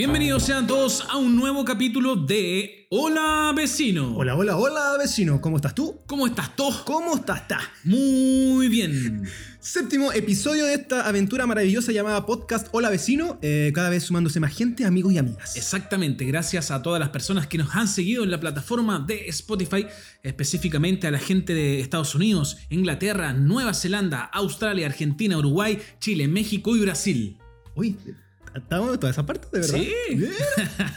Bienvenidos sean todos a un nuevo capítulo de Hola Vecino. Hola, hola, hola, vecino. ¿Cómo estás tú? ¿Cómo estás tú? ¿Cómo estás? Muy bien. Séptimo episodio de esta aventura maravillosa llamada podcast Hola Vecino. eh, cada vez sumándose más gente, amigos y amigas. Exactamente, gracias a todas las personas que nos han seguido en la plataforma de Spotify, específicamente a la gente de Estados Unidos, Inglaterra, Nueva Zelanda, Australia, Argentina, Uruguay, Chile, México y Brasil. Uy, ¿estamos en toda esa parte, de verdad? Sí.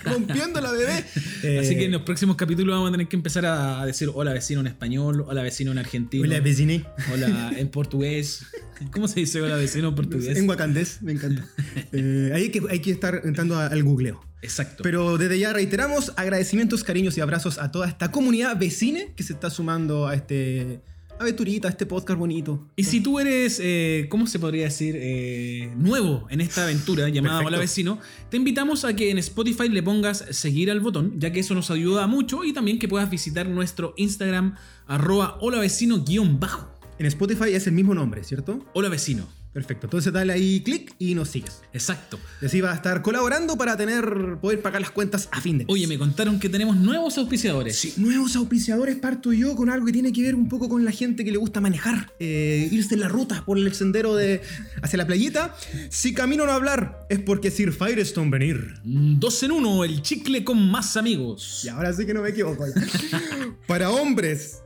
Rompiendo la bebé. Así Eh, que en los próximos capítulos vamos a tener que empezar a decir hola vecino en español, hola vecino en argentino, Hola, vecine. hola en portugués. ¿Cómo se dice hola vecino en portugués? En wakandés, me encanta. Eh, hay que, hay que estar entrando al googleo. Exacto. Pero desde ya reiteramos agradecimientos, cariños y abrazos a toda esta comunidad vecine que se está sumando a este aventurita, este podcast bonito. Y si tú eres, eh, ¿cómo se podría decir? Eh, nuevo en esta aventura llamada Perfecto. Hola Vecino, te invitamos a que en Spotify le pongas seguir al botón, ya que eso nos ayuda mucho y también que puedas visitar nuestro Instagram arroba hola vecino guion bajo. En Spotify es el mismo nombre, ¿cierto? Hola vecino. Perfecto. Entonces dale ahí clic y nos sigues. Exacto. Y así va a estar colaborando para tener poder pagar las cuentas a fin de mes. Oye, me contaron que tenemos nuevos auspiciadores. Sí, nuevos auspiciadores parto yo con algo que tiene que ver un poco con la gente que le gusta manejar, eh, irse en la ruta por el sendero de hacia la playita. Si camino no hablar es porque Sir Firestone venir. Mm, Dos en uno, el chicle con más amigos. Y ahora sí que no me equivoco. Para hombres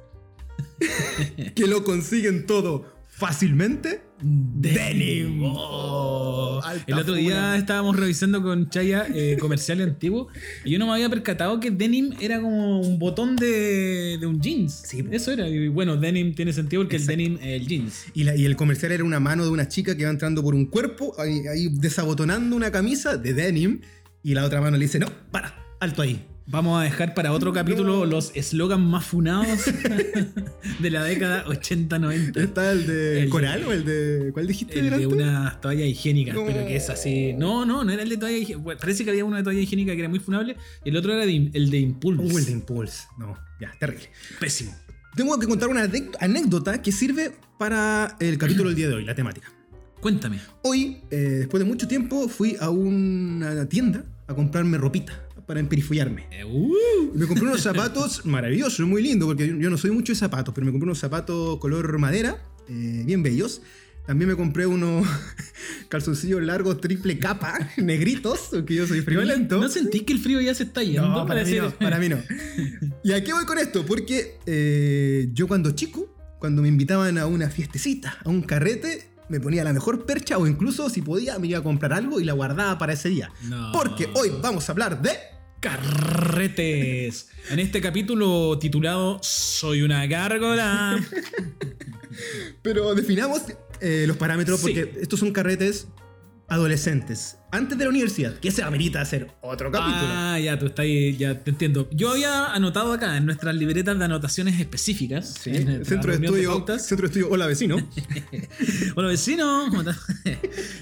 que lo consiguen todo fácilmente, Denim. Oh. El otro día estábamos revisando con Chaya eh, comerciales antiguos y yo no me había percatado que denim era como un botón de, de un jeans. Sí. Eso era. Y bueno, denim tiene sentido porque Exacto. el denim es el jeans. Y, la- y el comercial era una mano de una chica que va entrando por un cuerpo, ahí, ahí desabotonando una camisa de denim, y la otra mano le dice, no, para, alto ahí. Vamos a dejar para otro capítulo los eslogans más funados de la década 80-90. ¿Está el de El- Coral o el de... ¿Cuál dijiste? El de delante? unas toallas higiénicas, No. pero que es así. No, no, no era el de toalla higiénica. Parece que había uno de toalla higiénica que era muy funable y el otro era de- el de Impulse. Uh, el de Impulse. No, ya, terrible. Pésimo. Tengo que contar una anécdota que sirve para el capítulo del día de hoy, la temática. Cuéntame. Hoy, eh, después de mucho tiempo, fui a una tienda a comprarme ropita para emperifollarme. Eh, uh. Me compré unos zapatos maravillosos, muy lindo, porque yo no soy mucho de zapatos, pero me compré unos zapatos color madera, eh, bien bellos. También me compré unos calzoncillos largos triple capa, negritos, porque yo soy friolento. ¿No sentís que el frío ya se está yendo? No, para mí no, para mí no. ¿Y a qué voy con esto? Porque eh, yo cuando chico, cuando me invitaban a una fiestecita, a un carrete, me ponía la mejor percha o incluso si podía me iba a comprar algo y la guardaba para ese día. No. Porque hoy vamos a hablar de... Carretes. En este capítulo titulado Soy una gárgola. Pero definamos eh, los parámetros Sí. porque estos son carretes adolescentes. Antes de la universidad, que se amerita hacer otro capítulo. Ah, ya, tú estás ahí, ya te entiendo. Yo había anotado acá en nuestras libretas de anotaciones específicas. Sí, en centro de estudio, centro de estudio, hola vecino. Hola vecino.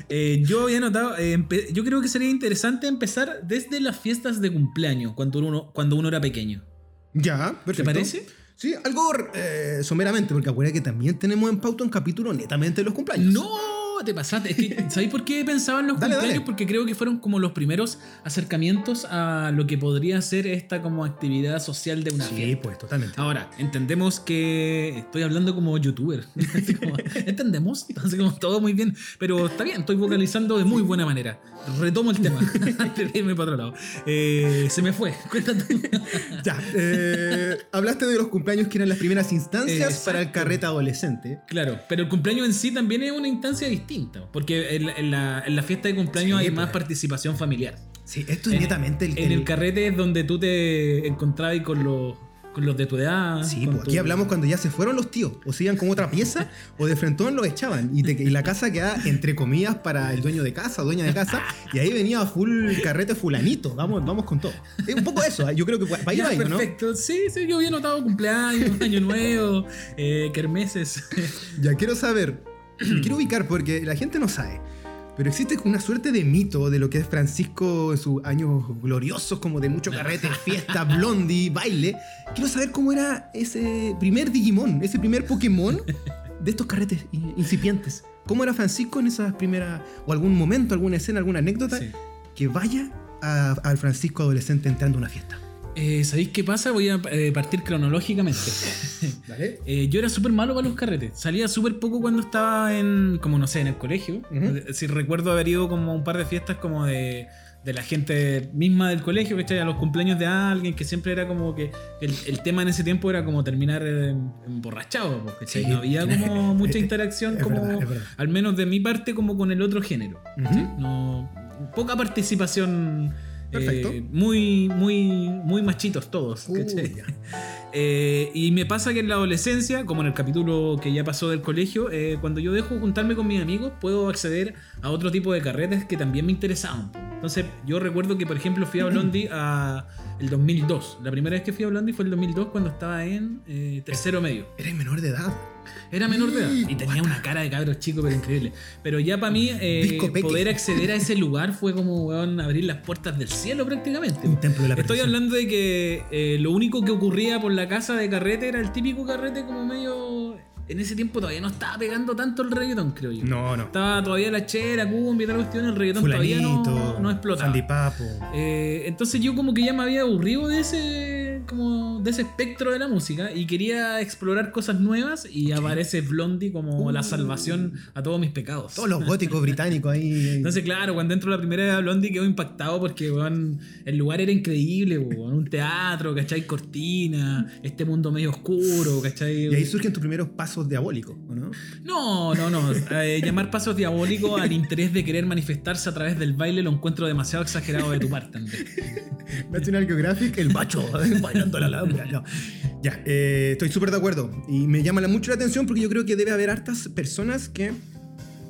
Eh, yo había notado, eh, yo creo que sería interesante empezar desde las fiestas de cumpleaños, cuando uno, cuando uno era pequeño. ya, perfecto. ¿Te parece? Sí, algo eh, someramente, porque acuérdate que también tenemos en pauta un capítulo netamente de los cumpleaños. No, te pasaste. Es que, ¿Sabéis por qué pensaba en los Dale, cumpleaños? dale. Porque creo que fueron como los primeros acercamientos a lo que podría ser esta como actividad social de una Sí, fiesta. pues totalmente. Ahora, entendemos que estoy hablando como youtuber. Como, ¿Entendemos? Así como todo muy bien. Pero está bien, estoy vocalizando de muy buena manera. Retomo el tema antes de irme para otro lado. Eh, se me fue. Cuéntate. Ya, eh, hablaste de los cumpleaños que eran las primeras instancias para el carrete adolescente. Claro, pero el cumpleaños en sí también es una instancia distinta. Porque en la, en la- en la fiesta de cumpleaños Sí, hay pues. más participación familiar. Sí, esto es En- netamente el, En el el- carrete es donde tú te encontrabas con los, con los de tu edad. Sí, pues, aquí hablamos cuando ya se fueron los tíos, o se iban con otra pieza, o de frentón los echaban. Y, te- y la casa quedaba, entre comillas, para el dueño de casa, dueña de casa, y ahí venía full carrete fulanito. Vamos, vamos con todo. Es un poco eso, ¿eh? yo creo que va ahí Ya, va, ahí, ¿no? perfecto. Sí, sí, yo había notado cumpleaños, año nuevo, eh, kermeses. Ya quiero saber, quiero ubicar porque la gente no sabe. Pero existe una suerte de mito de lo que es Francisco en sus años gloriosos, como de mucho carrete, fiesta, blondie, baile. Quiero saber cómo era ese primer Digimon, ese primer Pokémon de estos carretes in- incipientes. ¿Cómo era Francisco en esas primeras, o algún momento, alguna escena, alguna anécdota Sí. que vaya al Francisco adolescente entrando a una fiesta? Eh, ¿Sabéis qué pasa? Voy a eh, partir cronológicamente. ¿Vale? Eh, yo era súper malo para los carretes. Salía súper poco cuando estaba en, como no sé, en el colegio. Ujú. Eh, Si recuerdo haber ido como a un par de fiestas como de, de la gente misma del colegio, ¿cachai? A los cumpleaños de alguien, que siempre era como que el, el tema en ese tiempo era como terminar emborrachado, ¿cachai? Sí. No había como mucha interacción, Es como, verdad, es verdad. al menos de mi parte, como con el otro género. poca participación. Eh, Perfecto. muy, muy, muy machitos todos. Eh, y me pasa que en la adolescencia, como en el capítulo que ya pasó del colegio, eh, cuando yo dejo juntarme con mis amigos, puedo acceder a otro tipo de carretes que también me interesaban. Entonces, yo recuerdo que, por ejemplo, fui a Blondie a el 2002. La primera vez que fui a Blondie fue el 2002 cuando estaba en eh, tercero medio. Eres menor de edad. Era menor de edad y tenía una cara de cabros chico, pero increíble. Pero ya para mí, eh, poder acceder a ese lugar fue como weón, abrir las puertas del cielo prácticamente. Un templo de la Estoy hablando de que eh, lo único que ocurría por la casa de carrete era el típico carrete como medio... En ese tiempo todavía no estaba pegando tanto el reggaetón, creo yo. No, no. Estaba todavía la chera, cumbia y tal cuestión, el reggaetón todavía no, Fulanito, no explotaba. Sandipapo. Eh, entonces yo como que ya me había aburrido de ese como de ese espectro de la música y quería explorar cosas nuevas y aparece Blondie como la salvación a todos mis pecados. Todos los góticos británicos ahí. Entonces, claro, cuando entro la primera vez a Blondie quedo impactado porque el lugar era increíble, weón, un teatro, ¿cachai? Cortina, este mundo medio oscuro, ¿cachai? y ahí surgen tus primeros pasos diabólicos, ¿o no? No, no, no. Eh, llamar pasos diabólicos al interés de querer manifestarse a través del baile lo encuentro demasiado exagerado de tu parte. National Geographic, el macho bailando la alhambra. No. Ya, eh, estoy súper de acuerdo. Y me llama la- mucho la atención porque yo creo que debe haber hartas personas que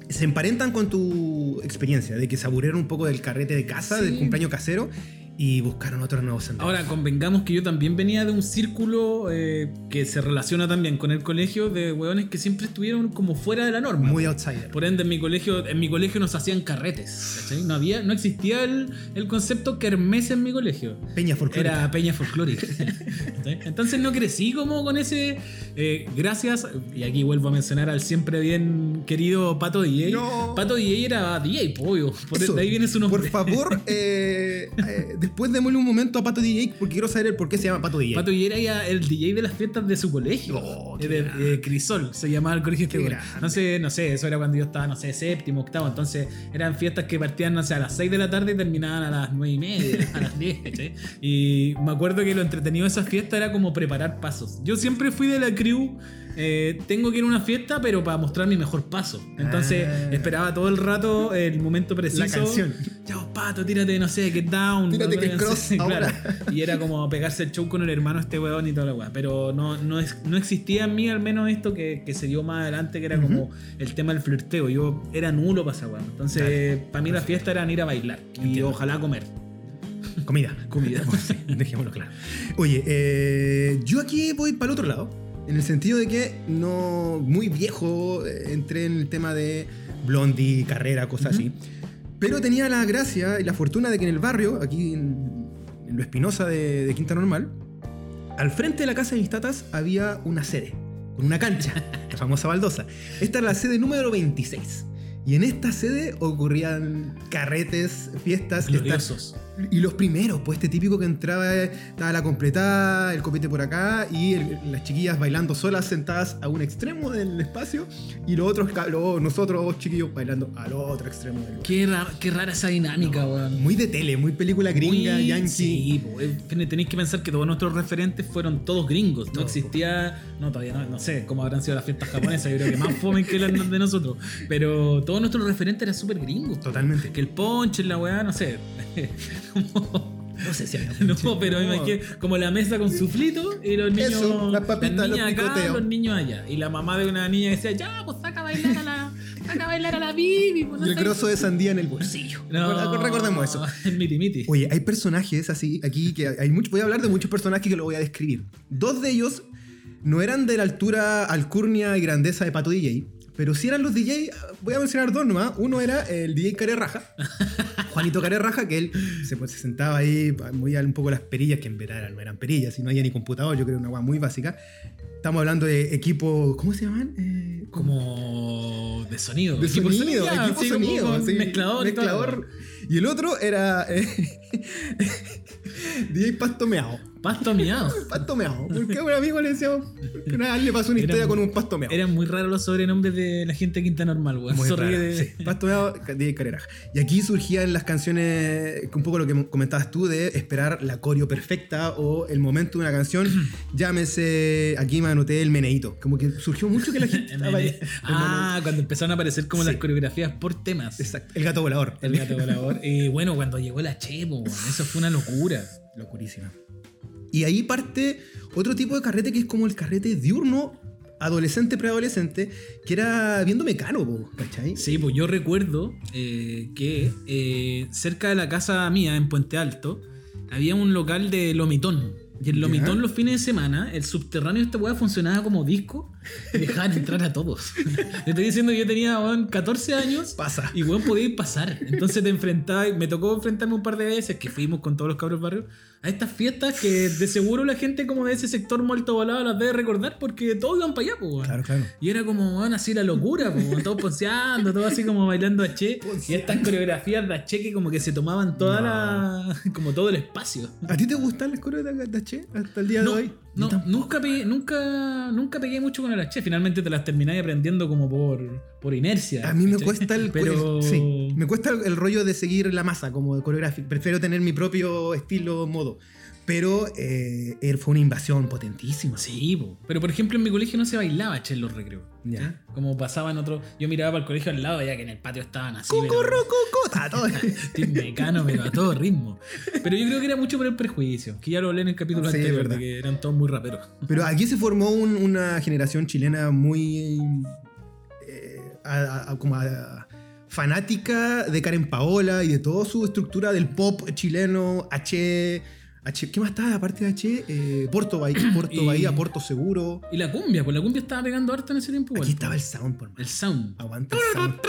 se emparentan con tu experiencia, de que se aburrieron un poco del carrete de casa, Sí. del cumpleaños casero, y buscaron otros nuevos senderos. Ahora, convengamos que yo también venía de un círculo eh, que se relaciona también con el colegio de hueones que siempre estuvieron como fuera de la norma. Muy outsider. Por ende, en mi colegio, en mi colegio nos hacían carretes. ¿cachai? No había, no existía el, el concepto kermés en mi colegio. Peña folclórica. Era peña folclórica. Entonces no crecí como con ese. eh, gracias, y aquí vuelvo a mencionar al siempre bien querido Pato DJ. No. Pato DJ era DJ, po, obvio. Por Eso, de ahí viene su nombre. Por favor, eh, eh, después démosle un momento a Pato DJ porque quiero saber el por qué se llama Pato DJ. Pato DJ era el DJ de las fiestas de su colegio. Oh, Eh, de, eh, Crisol se llamaba el colegio este güey. grande. Entonces, no sé, eso era cuando yo estaba, no sé, séptimo, octavo. Entonces, eran fiestas que partían, no sé, a las 6 de la tarde y terminaban a las 9 y media, a las 10, ¿cachai? Y me acuerdo que lo entretenido de esas fiestas era como preparar pasos. Yo siempre fui de la crew. Eh, tengo que ir a una fiesta, pero para mostrar mi mejor paso. Entonces Ah. esperaba todo el rato el momento preciso. La canción. Chao, pato, tírate, no sé, get down. Tírate no, que no cross sé, ahora. claro. Y era como pegarse el show con el hermano este weón y toda la weá. Pero no, no, es, no existía en mí al menos esto que, que se dio más adelante, que era como el tema del flirteo. Yo era nulo para esa weá. Entonces, para mí la fiesta era ir a bailar y ojalá comer. Comida. Comida. Dejémoslo claro. Oye, eh, yo aquí voy para el otro lado. En el sentido de que no muy viejo eh, entré en el tema de blondie, carrera, cosas así. Pero tenía la gracia y la fortuna de que en el barrio, aquí en, en lo Espinosa de, de Quinta Normal, al frente de la casa de mis tatas había una sede, con una cancha, la famosa baldosa. Esta era la sede número 26. Y en esta sede ocurrían carretes, fiestas, esta- Gloriosos. Y los primeros, pues este típico que entraba, eh, estaba la completada, el copete por acá y el- las chiquillas bailando solas sentadas a un extremo del espacio y los otros, ca- los- nosotros chiquillos bailando al otro extremo del lugar. Qué, ra- qué rara esa dinámica, weón. Muy de tele, muy película gringa, Muy- yankee. Sí, eh, tenéis que pensar que todos nuestros referentes fueron todos gringos. No existía. No, todavía no, no sé cómo habrán sido las fiestas japonesas. Yo creo que más fome que las de nosotros. Pero todos nuestros referentes eran súper gringos. Totalmente. Que el ponche, la weá, no sé. Como- No sé si había no, pero me imagino como la mesa con su flito y los niños. Eso, las papitas, los acá, picoteos. los niños allá. Y la mamá de una niña decía, ya, pues saca a bailar a la. Saca a bailar a la Bibi. Pues, no Y el sé". grosso de sandía en el bolsillo. No, Recordemos eso. El miti miti. Oye, hay personajes así aquí que hay mucho, voy a hablar de muchos personajes que lo voy a describir. Dos de ellos no eran de la altura, alcurnia y grandeza de Pato DJ, pero sí eran los DJ, voy a mencionar dos nomás. Uno era el DJ Care Raja, Juanito Care Raja, que él se, pues, se sentaba ahí, movía un poco las perillas, que en verdad no eran perillas, y no había ni computador, yo creo una guay muy básica. Estamos hablando de equipos, ¿cómo se llaman? Eh, Como de sonido. de Equipo sonido, ya, equipo sí, sonido, mezclador, y mezclador. Y el otro era eh, DJ Pasto Meao. Pasto miado. Pasto Meao. Porque a un amigo le decía que una vez le pasó una historia muy- con un Pasto Meao. Eran muy raros los sobrenombres de la gente quinta normal, weón. Muy rara, de- sí. Pasto Meao, DJ Carreraja. Y aquí surgían las canciones, un poco lo que comentabas tú, de esperar la coreo perfecta o el momento de una canción. Llámese, aquí me anoté el meneíto. Como que surgió mucho que la gente... Ah, cuando empezaron a aparecer como Sí. las coreografías por temas. Exacto. El gato volador. El gato volador. Y bueno, cuando llegó la Chepo, eso fue una locura. Locurísima. Y ahí parte otro tipo de carrete que es como el carrete diurno, adolescente, preadolescente, que era viendo mecano, po, ¿cachai? Sí, pues yo recuerdo eh, que eh, cerca de la casa mía, en Puente Alto, había un local de Lomitón. Y en Lomitón Ya. los fines de semana, el subterráneo de esta weá funcionaba como disco dejaban entrar a todos. Te estoy diciendo que yo tenía weón, 14 años Pasa. y weón podía pasar. Entonces te enfrentabas, me tocó enfrentarme un par de veces que fuimos con todos los cabros barrios a estas fiestas que de seguro la gente como de ese sector muerto volado las debe recordar porque todos iban para allá, pues. Claro, claro. Y era como, bueno, así la locura, como todos ponceando, todo así como bailando H. Y estas coreografías de H que como que se tomaban toda la. como todo el espacio. ¿A ti te gustan las coreos de H hasta el día No, de hoy? No, nunca pegué, nunca, nunca pegué mucho con el H. Finalmente te las termináis aprendiendo como por, por inercia. A mí me cuesta el, Pero. el- sí, me cuesta el, el rollo de seguir la masa como coreográfico. Prefiero tener mi propio estilo, modo. Pero eh, fue una invasión potentísima. Sí, po. pero por ejemplo en mi colegio no se bailaba H en los recreos. Ya. ¿ya? Como pasaba en otro. Yo miraba para el colegio al lado, ya que en el patio estaban así. Cocorro, cocota, todo. Mecano, pero a todo ritmo. Pero yo creo que era mucho por el prejuicio, que ya lo hablé en el capítulo Sí, anterior, verdad. de que eran todos muy raperos. Pero aquí se formó un- una generación chilena muy. eh, a- a- como a- fanática de Karen Paola y de toda su estructura del pop chileno, H. H ¿Qué más estaba aparte de H? Eh, Porto, Bahía, Porto Y- Bahía, Porto Seguro. Y la cumbia, pues la cumbia estaba pegando harto en ese tiempo. igual. Aquí estaba el sound, por El más. sound. Aguanta el sound.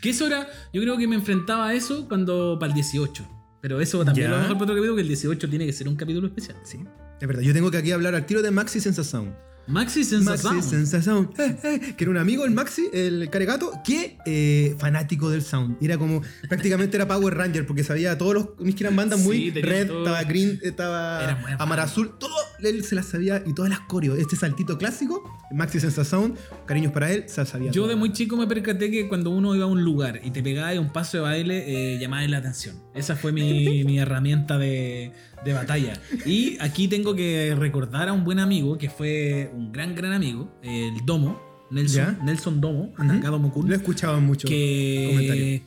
Que eso era, yo creo que me enfrentaba a eso cuando para el 18. Pero eso también lo dejar para otro capítulo, que el 18 tiene que ser un capítulo especial. Sí, es verdad. Yo tengo que aquí hablar al tiro de Maxi Sensación. Maxi Sensación. Maxi Sensación. Eh, eh, que era un amigo, el Maxi, el caregato, que eh, fanático del sound. Y Era como, prácticamente era Power Ranger, porque sabía todos los mis que eran bandas Sí, muy tenía red, todo. estaba green, estaba muy amar fan. azul, todo él se las sabía y todas las coreos. Este saltito clásico, Maxi Sensación, cariños para él, se las sabía. Yo de muy chico me percaté que cuando uno iba a un lugar y te pegaba a un paso de baile, eh, llamaba la atención. Esa fue mi, mi herramienta de, de batalla. Y aquí tengo que recordar a un buen amigo, que fue un gran, gran amigo, el Domo, Nelson, ¿Ya? Nelson Domo, Ujú. acá Domo Kun, Lo escuchaba mucho. que.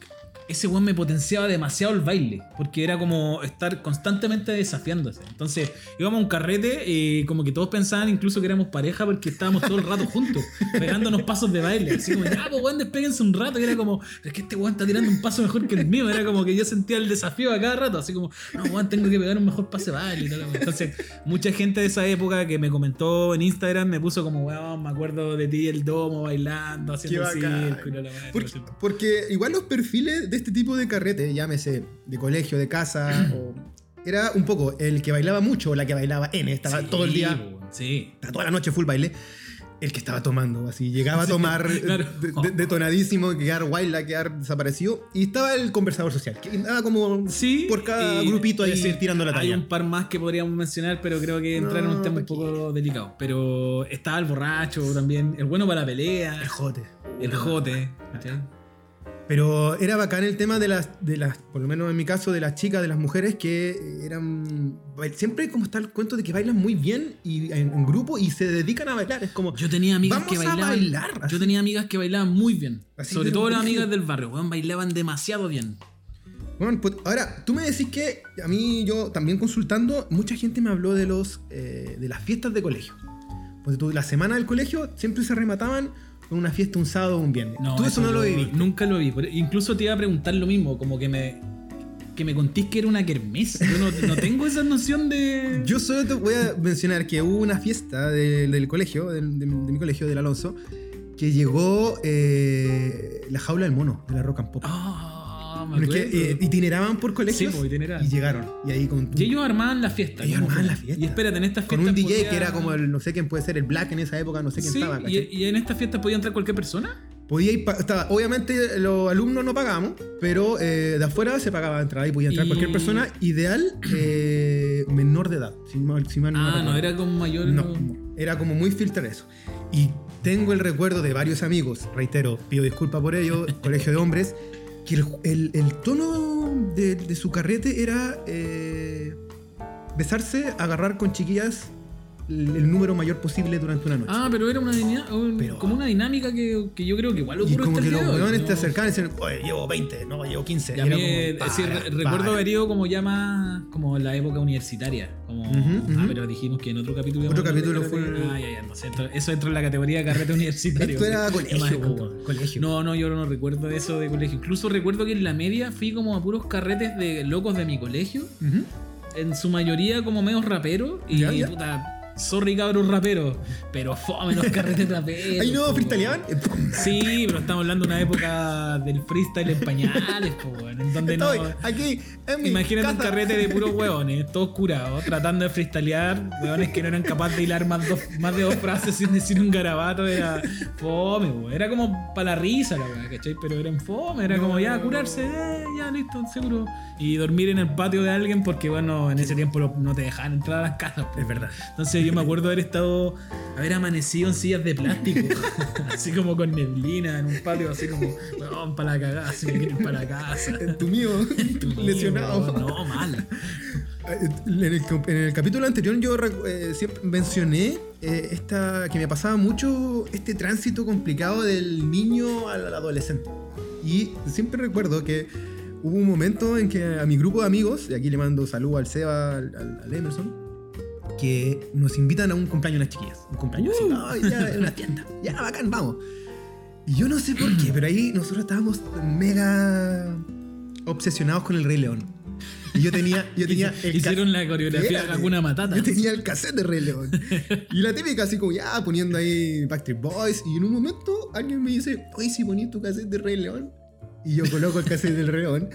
Ese weón me potenciaba demasiado el baile, porque era como estar constantemente desafiándose. Entonces íbamos a un carrete y como que todos pensaban incluso que éramos pareja porque estábamos todo el rato juntos, pegándonos pasos de baile. Así como, ya, pues weón, despéguense un rato. Y era como, es que este weón está tirando un paso mejor que el mío. Era como que yo sentía el desafío a cada rato, así como, no, weón, tengo que pegar un mejor pase de baile. y tal, weón. Entonces, mucha gente de esa época que me comentó en Instagram me puso como, weón, me acuerdo de ti, el domo, bailando, haciendo la weá, Porque, porque igual los perfiles de este tipo de carrete, llámese de colegio, de casa, o, era un poco el que bailaba mucho o la que bailaba N, estaba Sí, todo el día, Sí. toda la noche full baile. El que estaba tomando, así, llegaba a tomar claro. de- de- detonadísimo, quedar wild, quedar desaparecido. Y estaba el conversador social, que andaba como Sí. por cada y- grupito ahí tirando la Hay talla. un par más que podríamos mencionar, pero creo que entrar en No, un tema un ¿pa' poco delicado. Pero estaba el borracho también, el bueno para la pelea, El jote. el jote. ¿cachai? Pero era bacán el tema de las, de las, por lo menos en mi caso, de las chicas, de las mujeres que eran. Siempre como está el cuento de que bailan muy bien y en, en grupo y se dedican a bailar. Es como. Yo tenía amigas que bailaban. bailar. Yo tenía amigas que bailaban muy bien. Así sobre todo las amigas del barrio, weón, bailaban demasiado bien. Bueno, pues, ahora, tú me decís que a mí, yo también consultando, mucha gente me habló de los eh, de las fiestas de colegio. Pues tú, la semana del colegio siempre se remataban una fiesta un sábado o un viernes. tú eso no lo viviste. Nunca lo vi. Por- Incluso te iba a preguntar lo mismo, como que me. Que me contís que era una kermés. Yo no, no tengo esa noción de. Yo solo te voy a mencionar que hubo una fiesta de- del colegio, del- de, de mi colegio, del Alonso, que llegó eh, la jaula del mono, de la Rock and Pop. Me Pero es que, eh, itineraban por colegios Sí, itineraban. y llegaron. Y ahí con, Y ellos armaban la fiesta. Ellos ¿cómo armaban la fiesta. Y espérate, en estas con fiestas. un DJ podía- que era como el, no sé quién puede ser, el Black en esa época, no sé quién Sí, estaba. y, y en estas fiestas podía entrar cualquier persona. Podía ir estaba- obviamente los alumnos no pagamos, pero eh, de afuera se pagaba entrada y podía entrar Y- cualquier persona, ideal eh, menor de edad. Si mal, si mal Ah, no, recuerdo. era como mayor. No, era como muy filtrar eso. Y tengo el recuerdo de varios amigos, reitero, pido disculpas por ello, colegio de hombres, que el, tono de, de su carrete era eh, besarse, agarrar con chiquillas el, número mayor posible durante una noche. Ah, pero era una dinámica, Pero- como una dinámica que, que yo creo que igual y ocurre como hasta que los weones ¿no? te acercaban y decían, oye, llevo 20, no, llevo 15. Y a Era como, eh, para, re- recuerdo para. haber ido como ya más como en la época universitaria. Como, Ujú, Ah, pero dijimos que en otro capítulo. Otro capítulo fue- Ah, ya, ya. Entonces, entra- eso entra en la categoría de carrete universitario. Esto era es más colegio, como- colegio. No, no, yo no recuerdo de eso de colegio. Incluso recuerdo que en la media fui como a puros carretes de locos de mi colegio. En su mayoría como medios raperos. Y Ya, ya. puta, sorry cabros raperos. Pero fome los carretes raperos. Ahí no po. freestyleaban. Sí, pero estamos hablando de una época del freestyle en pañales, po, en donde no. Aquí en mi Imagínate un casa. carrete de puros hueones, todos curados, tratando de freestylear, hueones que no eran capaces de hilar más, dos- más de dos frases sin decir un garabato, era fome, weón. Era como para la risa la weá, ¿cachai? Pero era en fome, era como ya curarse, eh, ya listo, seguro. Y dormir en el patio de alguien porque, bueno, en ese tiempo no te dejaban entrar a las casas. po. Es verdad. Entonces yo me acuerdo haber estado, haber amanecido en sillas de plástico, así como con neblina en un patio, así como, weón, para la cagada, así que para la casa. En tu mío, lesionado. No, mal. En el, en el capítulo anterior yo eh, siempre mencioné eh, esta que me pasaba mucho este tránsito complicado del niño al, adolescente. Y siempre recuerdo que hubo un momento en que a mi grupo de amigos, y aquí le mando saludo al Seba, al Emerson, que nos invitan a un cumpleaños unas chiquillas. Un cumpleaños así. "Ay, ya, en una tienda. Ya, bacán, vamos. Y yo no sé por qué, pero ahí nosotros estábamos mega obsesionados con el Rey León. Y yo tenía, yo tenía el Hicieron la coreografía Espérate. Hakuna Matata. yo tenía el cassette de Rey León. Y la típica así como ya poniendo ahí Backstreet Boys. Y en un momento alguien me dice, oye, si ponías tu cassette de Rey León. Y yo coloco el cassette del Rey León.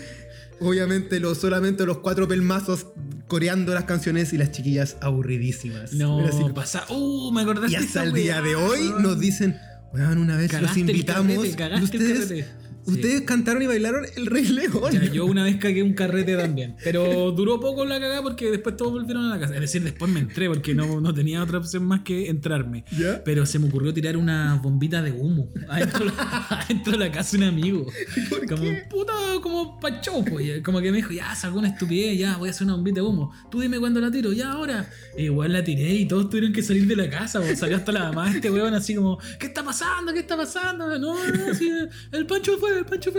Obviamente los, solamente los cuatro pelmazos coreando las canciones y las chiquillas aburridísimas. No, así como- pasa. Uh, me acordaste y hasta el día de hoy nos dicen, weón, una vez Cagaste los el invitamos. carrete, y cagaste el ustedes. Sí. cantaron y bailaron el Rey León. Ya, yo una vez cagué un carrete también. Pero duró poco la cagada porque después todos volvieron a la casa. Es decir, después me entré porque no, no tenía otra opción más que entrarme. ¿Ya? Pero se me ocurrió tirar unas bombitas de humo adentro, adentro de la casa de un amigo. ¿Por como qué? puta, como pa' show, pues. Como que me dijo, ya, sacó una estupidez, ya, voy a hacer una bombita de humo. Tú dime cuándo la tiro, ya ahora. E igual la tiré y todos tuvieron que salir de la casa, pues. Salió hasta la mamá este weón así como, ¿qué está pasando? ¿Qué está pasando? No, no, sí, el pancho fue, pancho.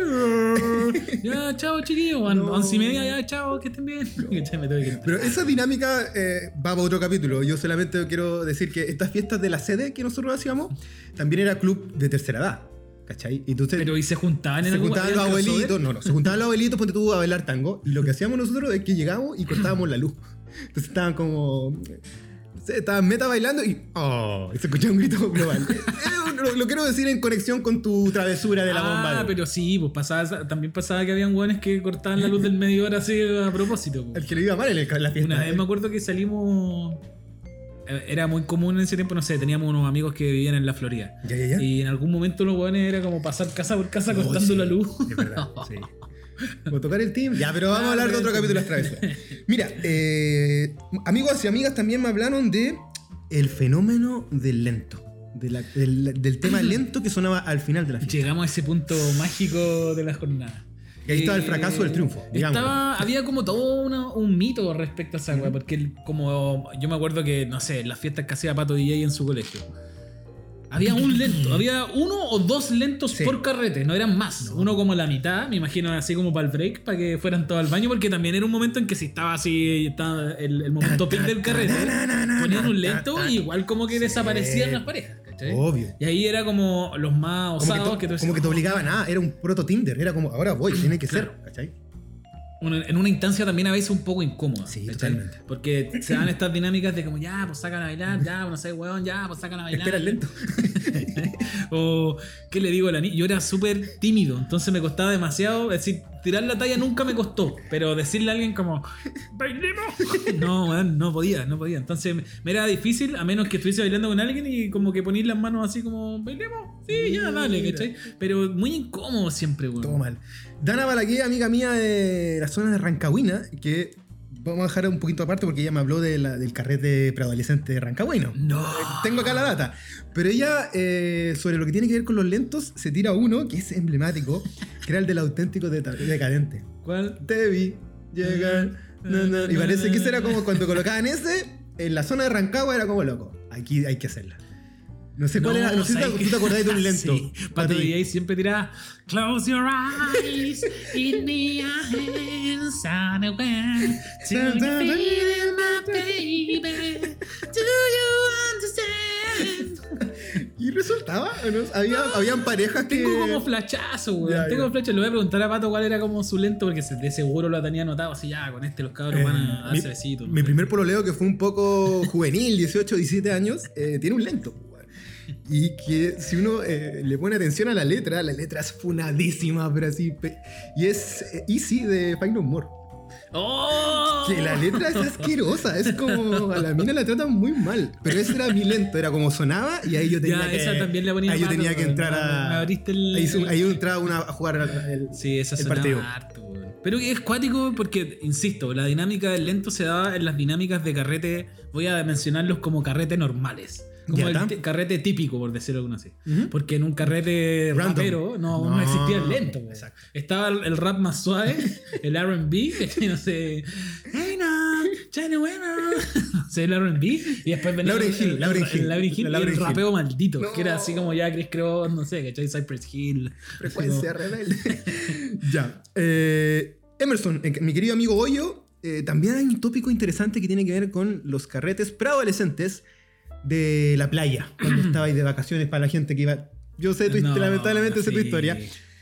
Ya, chao, chiquillos. No. Once y media, ya, chao, que estén bien. Pero esa dinámica eh, va para otro capítulo. Yo solamente quiero decir que estas fiestas de la sede que nosotros hacíamos también era club de tercera edad. ¿Cachai? Entonces Pero y se juntaban en se juntaban ¿había los abuelitos. No, no, se juntaban los abuelitos, ponte tú a bailar tango. Y lo que hacíamos nosotros es que llegábamos y cortábamos la luz. Entonces estaban como. Estaban meta bailando y. ¡Oh! Y se escuchaba un grito global. Eh, lo, lo quiero decir en conexión con tu travesura de la bomba. Ah, pero sí, pues pasaba, también pasaba que habían hueones que cortaban la luz del medio hora así a propósito. pues. El que le iba mal en, la fiesta. Una vez me acuerdo que salimos. eh, Era muy común en ese tiempo, no sé, teníamos unos amigos que vivían en la Florida. Ya, ya, ya. Y en algún momento los hueones era como pasar casa por casa Oh, cortando sí, la luz. Es verdad, sí. O tocar el team. Ya, pero vamos a hablar de otro capítulo de las travesas. Mira, eh, amigos y amigas también me hablaron de el fenómeno del lento. de la- del, del tema lento que sonaba al final de la fiesta. Llegamos a ese punto mágico de la jornada. Y ahí estaba el fracaso del triunfo, digamos. Estaba, había como todo una- un mito respecto a esa weá, porque el- como yo me acuerdo que, no sé, las fiestas que hacía Pato DJ en su colegio. Había un lento, había uno o dos lentos Sí. por carrete, no eran más. Uno como la mitad, me imagino así como para el break, para que fueran todos al baño, porque también era un momento en que si estaba así, estaba el, el momento peak del carrete, ponían un lento y igual como que desaparecían las parejas, ¿cachai? Obvio. Y ahí era como los más Como que, osados to- que, tú como que te obligaban a, era un proto Tinder, era como, ahora voy, tiene que ser, ¿cachai? Una- en una instancia también a veces un poco incómoda. Totalmente. Porque se dan estas dinámicas de como, ya, pues sacan a bailar, ya, pues no sé, weón, ya, pues sacan a bailar. Espera lento. O, ¿qué le digo a la niña? Yo era súper tímido, entonces me costaba demasiado. Decir, tirar la talla nunca me costó, pero decirle a alguien como, ¡bailemos! No, weón, no podía, no podía. Entonces me era difícil, a menos que estuviese bailando con alguien y como que poner las manos así como, ¿bailemos? Sí, ya, dale, Mira. ¿cachai? Pero muy incómodo siempre, weón. Todo mal. Dana Balaguer, amiga mía de la zona de Rancagüina, que vamos a dejar un poquito aparte porque ella me habló de la- del carrete preadolescente de Rancagüino. No. Tengo acá la data. Pero ella, eh, sobre lo que tiene que ver con los lentos, se tira uno que es emblemático, que era el del auténtico deta- decadente. ¿Cuál? Te vi llegar. na. Y parece que ese era como cuando colocaban ese, en la zona de Rancagua era como loco. Aquí hay que hacerla. No sé cuál era, no sé si ¿sabes te- te acordás de un lento. Sí. Pato ti. DJ siempre tiraba Close your eyes, in your hands, on the way to the feeling, my baby. Do you understand? ¿Y resultaba? Había, habían parejas que. Tengo como flachazo. Ya, Tengo flachazo. Le voy a preguntar a Pato cuál era como su lento, porque de seguro lo tenía anotado así ya. Con este los cabros Eh, van a mi, darse besitos. mi primer pololeo, que fue un poco juvenil, 18, 17 años, eh, tiene un lento. Y que si uno eh, le pone atención a la letra, la letra es funadísima, pero así. Y es eh, Easy de Find No More. ¡Oh! Que la letra es asquerosa, es como a la mina la tratan muy mal. Pero ese era mi lento, era como sonaba y ahí yo tenía Ya, que. esa también la ponía Ahí yo tenía que entrar a. me abriste el- ahí, entraba una a jugar el, Sí, esa el partido. harto. Pero es cuático porque, insisto, la dinámica del lento se da en las dinámicas de carrete, voy a mencionarlos como carrete normales. Como el carrete típico, por decirlo alguna así. Porque en un carrete Random. rapero no, no No. existía el lento. Exacto. Estaba el, rap más suave, el RB, que no sé. Hey, no, Johnny Bueno. No sé, el RB. Y después venía el- Hill, el- Lauryn el Hill. Lauryn Hill La y el Hill. rapeo maldito, No. que era así como ya Chris Cross, no sé, ¿cachai? Cypress Hill. Frecuencia rebelde. ya. Eh, Emerson, eh, mi querido amigo Hoyo, eh, también hay un tópico interesante que tiene que ver con los carretes preadolescentes de la playa, cuando estabais de vacaciones para la gente que iba. Yo sé tu No, lamentablemente sé tu sí. historia.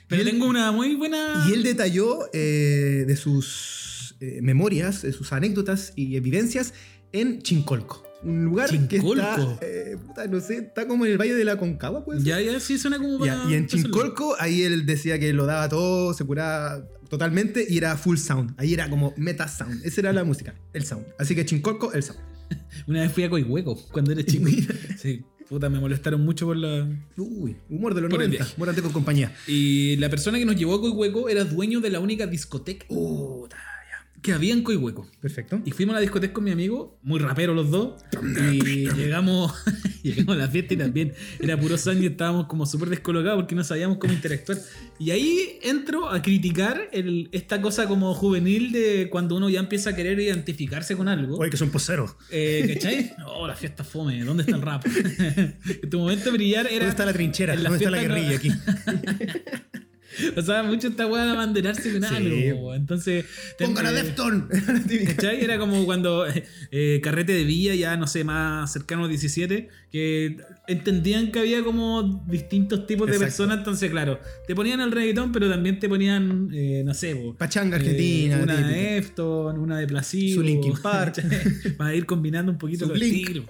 Pero él- tengo una muy buena. Y él detalló eh, de sus eh, memorias, de sus anécdotas y evidencias en Chincolco. Un lugar que Chincolco. está, eh, puta, no sé, está como en el Valle de la Concagua, pues. Ya, ya, sí suena como Ya, para. y en. Chincolco, ahí él decía que lo daba todo, se curaba totalmente y era full sound. Ahí era como meta sound. Esa era la música, el sound. Así que Chincolco, el sound. Una vez fui a Coihueco cuando era chico. sí, puta, me molestaron mucho por la. Uy, humor de los Por el 90. viaje. Mórate con compañía. Y la persona que nos llevó a Coihueco era dueño de la única discoteca Puta. Que había en Coihueco. Perfecto. Y fuimos a la discoteca con mi amigo, muy rapero los dos. Y llegamos, llegamos a la fiesta y también era puro sangre y estábamos como súper descolocados porque no sabíamos cómo interactuar. Y ahí entro a criticar el- esta cosa como juvenil de cuando uno ya empieza a querer identificarse con algo. Oye, que son poseros. Eh, ¿Cachai? Oh, la fiesta fome. ¿Dónde está el rap? en tu momento de brillar era. ¿Dónde está la trinchera? en la ¿Dónde está la guerrilla aquí? O sea, mucho esta weá de abanderarse con Sí. algo. Entonces. Pongan a Defton. ¿Cachai? Era como cuando eh, Carrete de Villa, ya no sé, más cercano a los 17, que entendían que había como distintos tipos de Exacto. personas, entonces, claro, te ponían el reggaetón, pero también te ponían, eh, no sé, po, Pachanga eh, argentina. una típica. de Efton, una de Placebo. Su Linkin Park. Para ir combinando un poquito Su los Blink. estilos.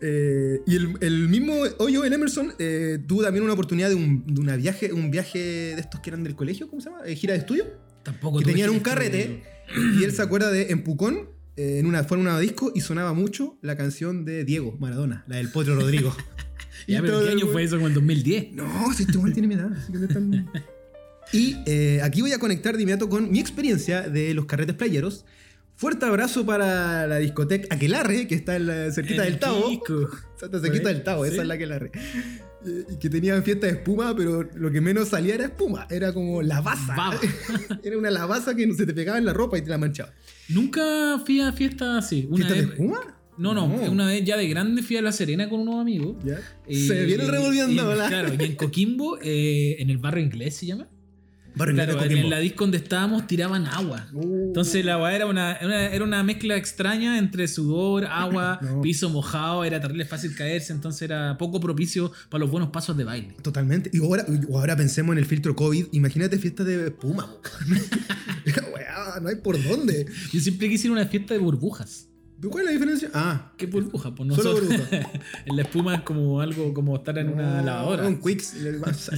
Eh, y el, el mismo Hoyo, el Emerson, eh, tuvo también una oportunidad de un, de una viaje, un viaje de estos que eran del colegio, ¿cómo se llama? Eh, gira de estudio. Tampoco Que tenían un carrete. estudio. Y él se acuerda de en Pucón, en una, fue en una disco y sonaba mucho la canción de Diego Maradona, la del Potro Rodrigo. Ya, Y pero ¿qué año fue eso? Como el 2010. No, si este igual tiene mi edad. así que no es tan- Y aquí voy a conectar de inmediato con mi experiencia de los carretes playeros. Fuerte abrazo para la discoteca Aquelarre, que está en la cerquita El del Tavo. Santa cerquita del Tavo, Sí. esa es la Aquelarre. Eh, Y que tenían fiesta de espuma, pero lo que menos salía era espuma. Era como lavaza. Baba. era una lavaza que se te pegaba en la ropa y te la manchaba. Nunca fui a fiestas así. Una ¿Fiesta de espuma? No, no, una vez ya de grande fui a La Serena con unos amigos. Ya. Y- se viene revolviendo. la- Claro, y en Coquimbo, eh, en el barrio inglés se llama. Claro, en la disco donde estábamos tiraban agua. Uh. Entonces la agua era una, una- era una mezcla extraña entre sudor, agua, No. piso mojado, era terrible fácil caerse, entonces era poco propicio para los buenos pasos de baile. Totalmente. Y ahora, ahora pensemos en el filtro COVID. Imagínate fiestas de espuma. No hay por dónde. Yo siempre quise ir a una fiesta de burbujas. ¿Cuál es la diferencia? Ah, ¿Qué burbuja? Pues Solo nosotros. burbuja. en la espuma es como algo como estar en una lavadora. Un Quicks.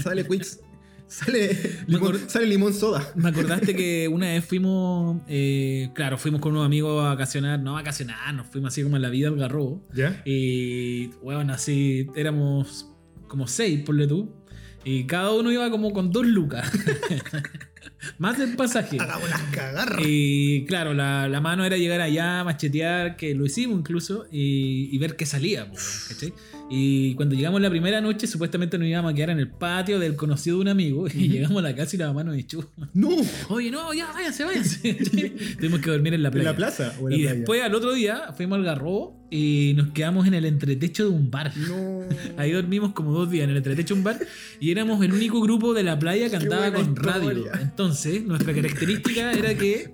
Sale Quicks. Sale limón, sale limón soda. Me acordaste que una vez fuimos, eh, claro, fuimos con unos amigos a vacacionar, no a vacacionar, nos fuimos así como en la vida al garrobo. ¿Ya? Y, bueno, así éramos como seis, ponle tú. Y cada uno iba como con dos lucas. Más del pasaje. Cagarras. Y claro, la, la mano era llegar allá, machetear, que lo hicimos incluso, y, y ver qué salía. ¿cachai? Y cuando llegamos la primera noche, supuestamente nos íbamos a quedar en el patio del conocido de un amigo, y llegamos a la casa y la mamá nos echó. No. Oye, no, ya, váyanse, váyanse. Tuvimos que dormir en la ¿En playa. la plaza o en la Y playa? después al otro día fuimos al garrobo y nos quedamos en el entretecho de un bar. No. Ahí dormimos como dos días en el entretecho de un bar y éramos el único grupo de la playa que andaba con radio. historia. Entonces, nuestra característica era que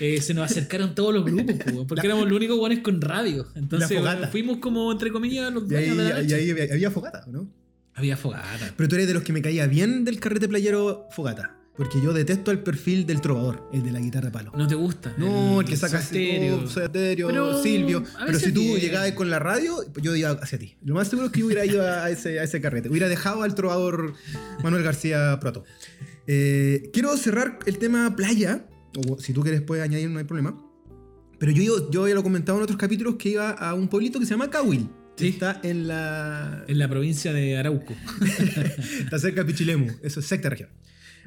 eh, se nos acercaron todos los grupos, po, porque éramos los únicos buenos con radio. Entonces, fuimos como, entre comillas, los Y ahí, dueños de la y había fogata, ¿no? Había fogata. Pero tú eres de los que me caía bien del carrete playero fogata. Porque yo detesto el perfil del trovador, el de la guitarra de palo. ¿No te gusta? No, el, que saca estéreo. oh, Pero Silvio. a Pero si tú llegabas con la radio, yo iba hacia ti. Lo más seguro es que yo hubiera ido a ese, a ese carrete. Hubiera dejado al trovador Manuel García Proto. Eh, quiero cerrar el tema playa. O si tú quieres puedes añadir, no hay problema. Pero yo, yo, ya lo he comentado en otros capítulos que iba a un pueblito que se llama Cahuil. Sí. Está en la. En la provincia de Arauco. Está cerca de Pichilemu, eso es sexta región.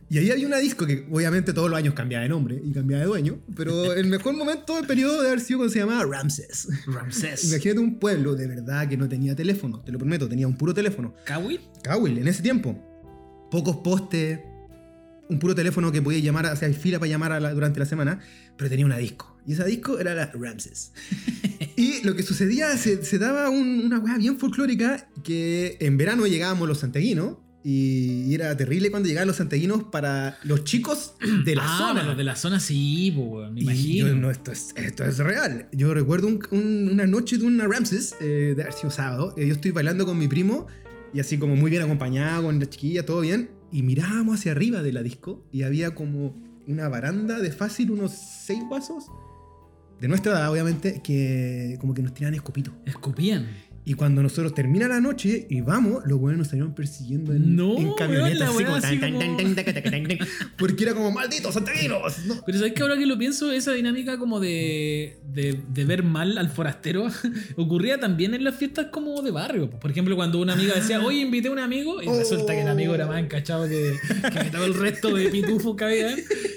Y ahí había una disco que obviamente todos los años cambiaba de nombre y cambiaba de dueño, pero el mejor momento del periodo de haber sido cuando se llamaba Ramses. Ramsés. Imagínate un pueblo de verdad que no tenía teléfono, te lo prometo, tenía un puro teléfono. ¿Cahuil? Cowell, en ese tiempo. Pocos postes, un puro teléfono que podía llamar, hacia fila para llamar a la- durante la semana, pero tenía una disco. Y esa disco era la Ramses. y lo que sucedía, se, se daba un- una weá bien folclórica que en verano llegábamos los santeguinos. Y era terrible cuando llegaban los santeguinos para los chicos de la Ah, zona. los de la zona sí, me imagino. yo, no, esto, es, esto es real. Yo recuerdo un- un- una noche de una Ramses, eh, de haber sábado. eh, yo estoy bailando con mi primo y así como muy bien acompañado con la chiquilla, todo bien. Y mirábamos hacia arriba de la disco y había como una baranda de fácil unos seis vasos. De nuestra edad, obviamente, que como que nos tiraban escopitos. Escupían. Y cuando nosotros termina la noche y vamos, los buenos nos salieron persiguiendo en, No, en camionetas. así como así como- tan, tan, tan, tan, tan, tan, Porque era como, malditos santeguinos. No. Pero sabes que ahora que lo pienso, esa dinámica como de, de, de ver mal al forastero ocurría también en las fiestas como de barrio. Por ejemplo, cuando una amiga decía, oye, invité a un amigo, y resulta que el amigo era más encachado que, que todo el resto de pitufos que había,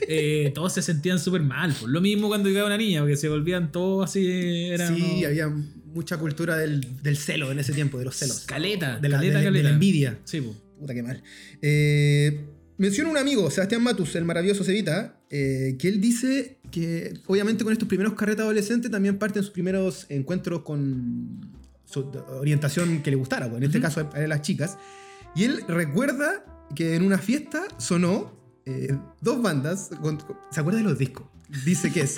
eh, todos se sentían súper mal. Pues lo mismo cuando llegaba una niña, porque se volvían todos así. Eran Sí, unos- había mucha cultura del, del celo en ese tiempo, de los celos. Caleta, de la, caleta, de la- de la caleta. envidia. Sí, po. Puta que mal. Eh, menciono un amigo, Sebastián Matus, el maravilloso Cevita, eh, que él dice que obviamente con estos primeros carretas adolescentes también parten sus primeros encuentros con su orientación que le gustara, pues, en este Ujú. caso a las chicas. Y él recuerda que en una fiesta sonó eh, dos bandas, con- ¿se acuerda de los discos? Dice que es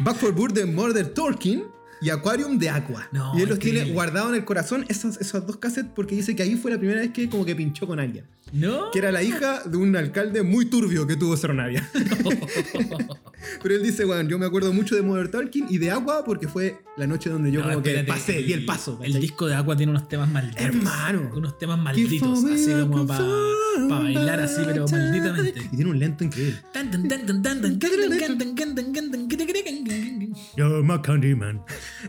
Back for Bird de Murder Talking y Aquarium de Aqua. No, y él los tiene guardados en el corazón, esos, esos dos cassettes, porque dice que ahí fue la primera vez que como que pinchó con alguien. ¿No? Que era la hija de un alcalde muy turbio que tuvo Cerro Navia. Pero él dice, bueno, yo me acuerdo mucho de Modern Talking y de Agua porque fue la noche donde yo No, como que pasé, di el paso. El disco de Aqua tiene unos temas malditos. Hermano. Unos temas malditos, así como para para bailar así, pero malditamente. Y tiene un lento increíble. You're my countryman.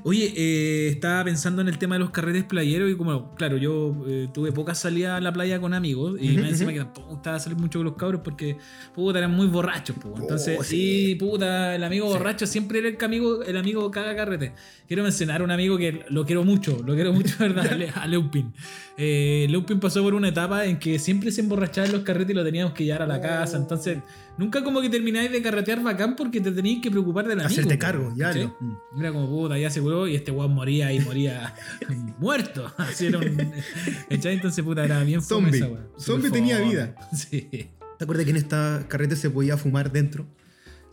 Oye, estaba pensando en el tema de los carretes playeros y como, claro, yo tuve pocas salidas a la playa con amigos y me encima que tampoco gustaba salir mucho con los cabros porque, puta, eran muy borrachos, po. Entonces, sí. puta, el amigo borracho siempre era el amigo, el amigo caga carrete. Quiero mencionar a un amigo que lo quiero mucho, lo quiero mucho, ¿verdad? a Leupin. Eh, Leupin pasó por una etapa en que siempre se emborrachaba en los carretes y lo teníamos que llevar a la casa. Entonces, nunca como que termináis de carretear bacán porque te teníais que preocupar del amigo. Hacerte cargo, ya. ¿cachai? lo- mm. Era como puta, ya se curó y este weón moría y moría muerto. Así era un. Entonces, puta, era bien fome Zombie. esa. Zombie tenía vida. Sí. ¿Te acuerdas que en esta carrete se podía fumar dentro?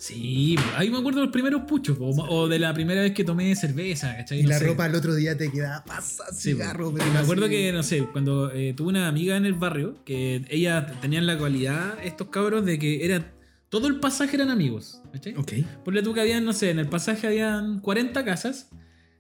Sí, ahí me acuerdo de los primeros puchos, o de la primera vez que tomé cerveza, ¿cachai? Y No la sé. ropa al otro día te quedaba pasa Sí, cigarro. pero me acuerdo así- que, no sé, cuando eh, tuve una amiga en el barrio, que ella tenían la cualidad, estos cabros, de que era. Todo el pasaje eran amigos, ¿cachai? Ok. Ponle tú que habían, no sé, en el pasaje habían 40 casas.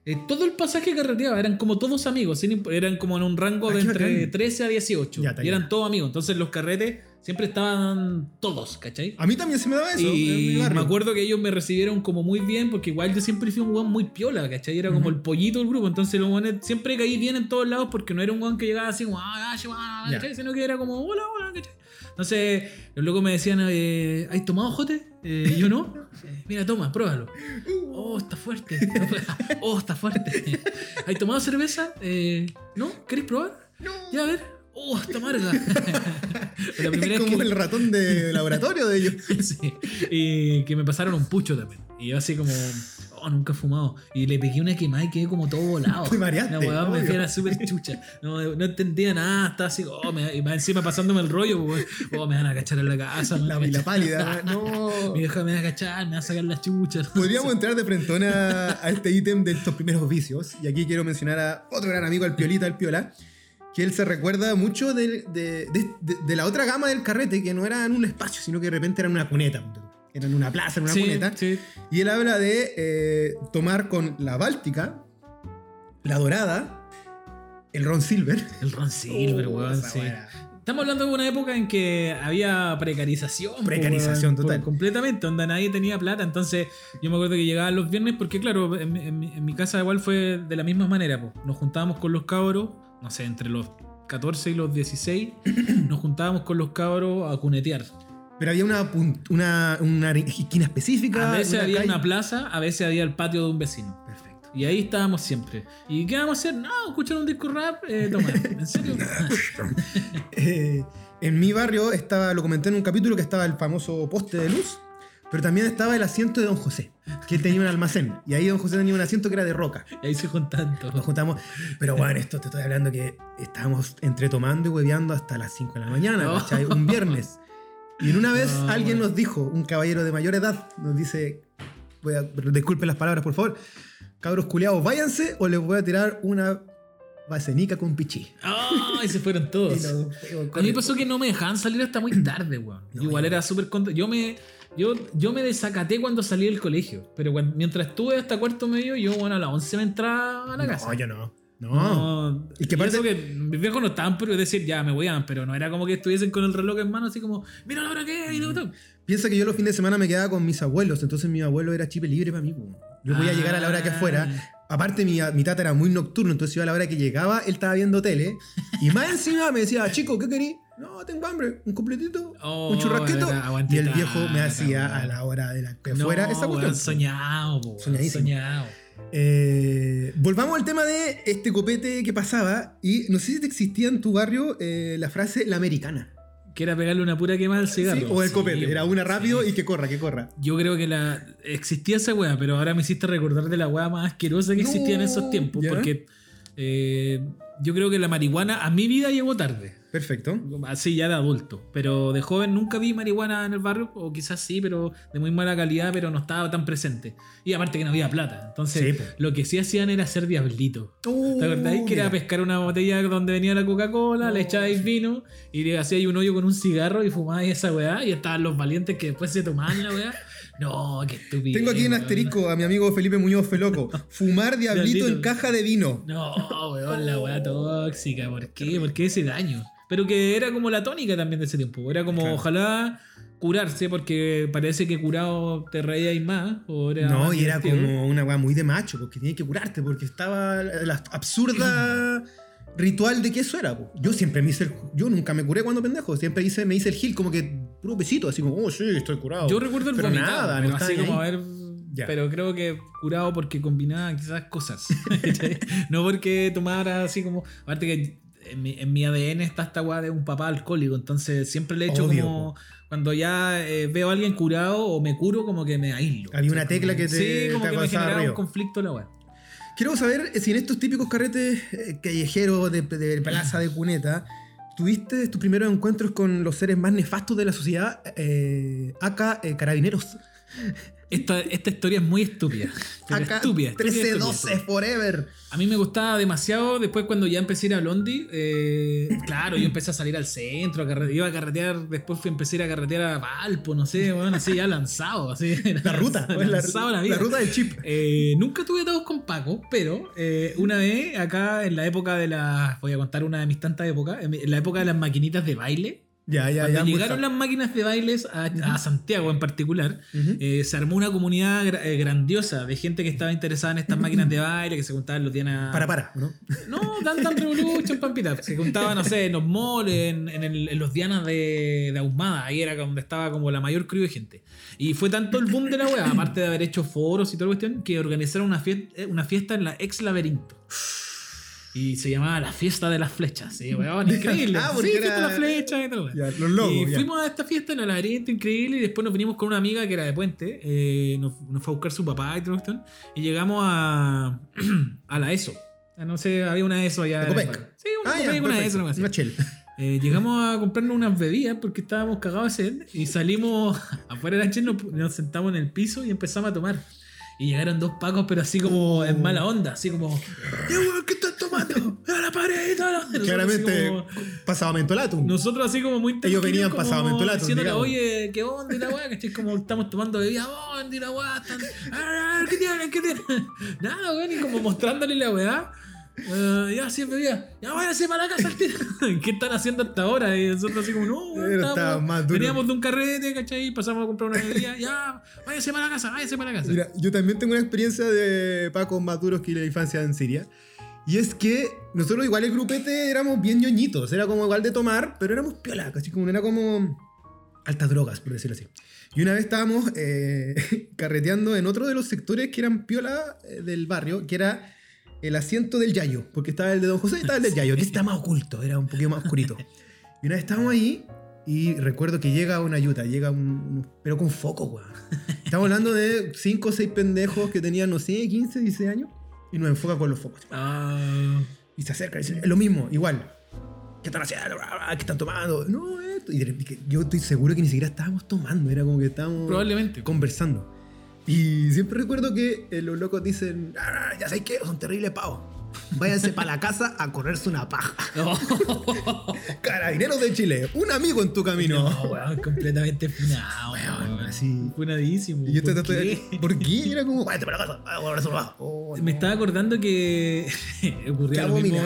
Eh, todo el pasaje carreteaba, eran como todos amigos, eran como en un rango Ah, de entre bacán. 13 a 18. Ya, y eran todos amigos. Entonces los carretes siempre estaban todos, ¿cachai? A mí también se me daba eso. Y me acuerdo que ellos me recibieron como muy bien, porque igual yo siempre fui un weón muy piola, ¿cachai? Era como el pollito del grupo, entonces los weones siempre caí bien en todos lados porque no era un weón que llegaba así ah, ah, Ya. ¿cachai? Sino que era como, hola, hola, ¿cachai? Entonces los locos me decían, eh, ¿has tomado jote? Eh, yo no. Mira, toma, pruébalo. Oh, está fuerte. Oh, está fuerte. ¿Has tomado cerveza? Eh, ¿No? ¿Querés probar? No. Ya, a ver. Oh, está amarga. La primera Es como que- el ratón de laboratorio de ellos. Sí. Y que me pasaron un pucho también. Y yo así como, oh, nunca he fumado. Y le pegué una quemada y quedé como todo volado. Te mareaste, La weá me obvio. fui a la super chucha. No, no entendía nada. Estaba así, oh, me, y más encima pasándome el rollo. pues, Oh, me van a cachar en la casa. La, la pálida. No. Mi hija me va a cachar, me va a sacar las chuchas. Podríamos entrar de frentona a este ítem de estos primeros vicios. Y aquí quiero mencionar a otro gran amigo, el Piolita, el Piola. Que él se recuerda mucho de, de- de- la otra gama del carrete, que no era en un espacio, sino que de repente era en una cuneta. Era en una plaza, en una Sí, cuneta. sí. Y él habla de eh, tomar con la Báltica, la Dorada, el Ron Silver. El Ron Silver, Oh, weón, sí. Estamos hablando de una época en que había precarización. po, Precarización total. completamente, donde nadie tenía plata. Entonces, yo me acuerdo que llegaban los viernes, porque claro, en, mi- en mi- en mi casa igual fue de la misma manera. po. Nos juntábamos con los cabros, no sé, entre los 14 y los 16, nos juntábamos con los cabros a cunetear. Pero había una, una, una esquina específica. A veces una había calle. una plaza, a veces había el patio de un vecino. Perfecto. Y ahí estábamos siempre. ¿Y qué vamos a hacer? No, escuchar un disco rap, eh, tomar. ¿En serio? Eh, en mi barrio estaba, lo comenté en un capítulo, que estaba el famoso poste de luz, pero también estaba el asiento de Don José, que él tenía un almacén. Y ahí Don José tenía un asiento que era de roca. y ahí se juntan Nos todos. juntamos, pero bueno, esto te estoy hablando que estábamos entre tomando y hueveando hasta las 5 de la mañana, No. ¿cachai? Un viernes. Y en una vez No, alguien bueno. nos dijo, un caballero de mayor edad, nos dice, voy a, disculpen las palabras por favor, cabros culiados, váyanse o les voy a tirar una basenica con pichí. ¡Ay! se fueron todos. Y nos A mí pasó que no me dejaban salir hasta muy tarde, weón. Igual era súper. Yo me, yo, yo me desacaté cuando salí del colegio. Pero cuando- mientras estuve hasta cuarto medio, yo, bueno, a las 11 me entraba a la casa. No, yo no. No. No, Y que eso que mis viejos no estaban por decir, ya me voy a, pero no era como que estuviesen con el reloj en mano, así como, mira la hora que es, Mm. Piensa que yo los fines de semana me quedaba con mis abuelos, entonces mi abuelo era chip libre para mí. Yo podía Ah. llegar a la hora que fuera. Aparte, mi, mi tata era muy nocturno, entonces yo a la hora que llegaba, él estaba viendo tele. Y más encima me decía, chico, ¿qué querís? No, tengo hambre, un completito, Oh, un churrasquito. Y el viejo me hacía a la hora de la que No, fuera esa cuestión. soñado, Soñadísimo. soñado. Eh, volvamos al tema de este copete que pasaba. Y no sé si te existía en tu barrio eh, la frase la americana. Que era pegarle una pura quemada al cigarro. ¿sí? O el Sí, copete. Era una rápido sí. y que corra, que corra. Yo creo que la existía esa weá, pero ahora me hiciste recordar de la weá más asquerosa que No, existía en esos tiempos. ¿ya? Porque eh, yo creo que la marihuana a mi vida llegó tarde. Perfecto. Así ya de adulto. Pero de joven nunca vi marihuana en el barrio, o quizás sí, pero de muy mala calidad, pero no estaba tan presente. Y aparte que no había plata. Entonces, Sí, lo que sí hacían era hacer diablito. Uh, ¿Te acordáis que era mira. pescar una botella donde venía la Coca-Cola, le echabais vino y le hacíais un hoyo con un cigarro y fumabais esa weá? Y estaban los valientes que después se tomaban la weá. No, qué estúpido. Tengo aquí un asterisco a mi amigo Felipe Muñoz Feloco. Fumar diablito en Diablito. caja de vino. No, weón, la weá tóxica. ¿Por qué? ¿Por qué ese daño? Pero que era como la tónica también de ese tiempo. Era como, Claro. ojalá curarse, porque parece que curado te reíais más. O era No, más y era como una weá muy de macho, porque tenía que curarte, porque estaba la absurda ritual de que eso era. po. Yo siempre me hice el, Yo nunca me curé cuando pendejo, siempre hice, me hice el gil como que puro besito, así como, oh sí, estoy curado. Yo recuerdo el Pero vomitado, nada, pero no así como ahí. a ver. Ya. Pero creo que curado porque combinaba quizás cosas. no porque tomara así como. Aparte que en mi, en mi ADN está esta weá de un papá alcohólico. Entonces siempre le he hecho Obvio, como. Cuando ya eh, veo a alguien curado o me curo, como que me aíslo. Había una tecla que te- Sí, como te que me generaba un conflicto la weá. Quiero saber si en estos típicos carretes eh, callejeros de, de plaza de cuneta, tuviste tus primeros encuentros con los seres más nefastos de la sociedad, eh, acá eh, carabineros. Esta, esta historia es muy estúpida. pero Acá, estúpida. estúpida, 13-12 estúpida. forever. A mí me gustaba demasiado después cuando ya empecé a ir a Blondie. eh, claro, yo empecé a salir al centro, a iba a carretear, después fui, empecé a ir a carretear a Valpo, no sé, bueno, así ya lanzado. Así, La ruta, la, lanzado la la vida. ruta del chip. Eh, nunca tuve todos con Paco, pero eh, una vez acá en la época de las. Voy a contar una de mis tantas épocas. En la época de las maquinitas de baile. Ya, ya, cuando ya. llegaron las máquinas de bailes a, a Santiago en particular, eh, se armó una comunidad gra- eh, grandiosa de gente que estaba interesada en estas máquinas de baile, que se juntaban los días a- Para, para, ¿no? No, Dan Dan Revolution, Pampita. Se juntaban, no sé, en los malls, en, en el- en los Dianas de, de Ahumada. Ahí era donde estaba como la mayor crew de gente. Y fue tanto el boom de la wea, aparte de haber hecho foros y toda la cuestión, que organizaron una fiesta, una fiesta en la ex laberinto. Y se llamaba la fiesta de las flechas. Sí, weón, increíble. Ah, sí, fiesta de las flechas y todo. Ya, los logos. y ya. fuimos a esta fiesta en el laberinto, increíble, y después nos vinimos con una amiga que era de Puente, eh, nos, nos fue a buscar su papá y la cuestión, y llegamos a, a la ESO. Ah, No sé, había una ESO allá. La Copec. Sí, una Ah, ya, una perfecto. ESO, así. Una chel. Eh, llegamos a comprarnos unas bebidas porque estábamos cagados de sed y salimos afuera de la chel, nos, sentamos en el piso y empezamos a tomar. Y llegaron dos pacos, pero así como en mala onda, así como, "Ya, weón, ¿qué estás tomando? ¡A la pared! y todo lo-". Nosotros Claramente, como- pasado mentolatum. nosotros así como muy Ellos venían pasado mentolatum, Diciéndole, oye, ¿qué onda y la weá? ¿Cachai? Como estamos tomando bebida, onda y la weá. están- "Ah, ¿Qué tienen? ¿Qué tienen? Nada, weón. Y como mostrándole la weá. eh, ya, sí, bebida. Ya, váyanse para la casa. ¿Qué están haciendo hasta ahora? Y nosotros así como, no, estábamos- estaba más duro. Veníamos de un carrete, ¿cachai? Pasamos a comprar una bebida. Ya, váyanse para la casa, váyanse para la casa. Mira, yo también tengo una experiencia de Paco más duros que la infancia en Siria. Y es que nosotros igual el grupete éramos bien ñoñitos. Era como igual de tomar, pero éramos piola. Así como era como altas drogas, por decirlo así. Y una vez estábamos eh, carreteando en otro de los sectores que eran piola eh, del barrio, que era el asiento del Yayo. Porque estaba el de Don José y estaba el del Yayo, que está más oculto, era un poquito más oscurito. Y una vez estábamos ahí y recuerdo que llega una ayuda, llega un- pero con foco, weón. Estamos hablando de 5 o 6 pendejos que tenían, no sé, 15, 16 años. Y nos enfoca con los focos. Ah, Y se acerca y dice, es lo mismo, igual. ¿Qué están haciendo? ¿Qué están tomando? No, esto. Y yo estoy seguro que ni siquiera estábamos tomando, era como que estábamos probablemente. conversando. Y siempre recuerdo que eh, los locos dicen, "Ah, ya sabes qué, son terribles pavos. Váyanse para la casa a correrse una paja. Carabineros de Chile, un amigo en tu camino. No, weón, completamente funado, Weón, weón. así. Funadísimo. Y yo te ¿Por estoy. qué? ¿Por qué? Era como, váyate para la casa, a correrse una paja. Oh, Me no. estaba acordando que ocurría Qué lo mismo.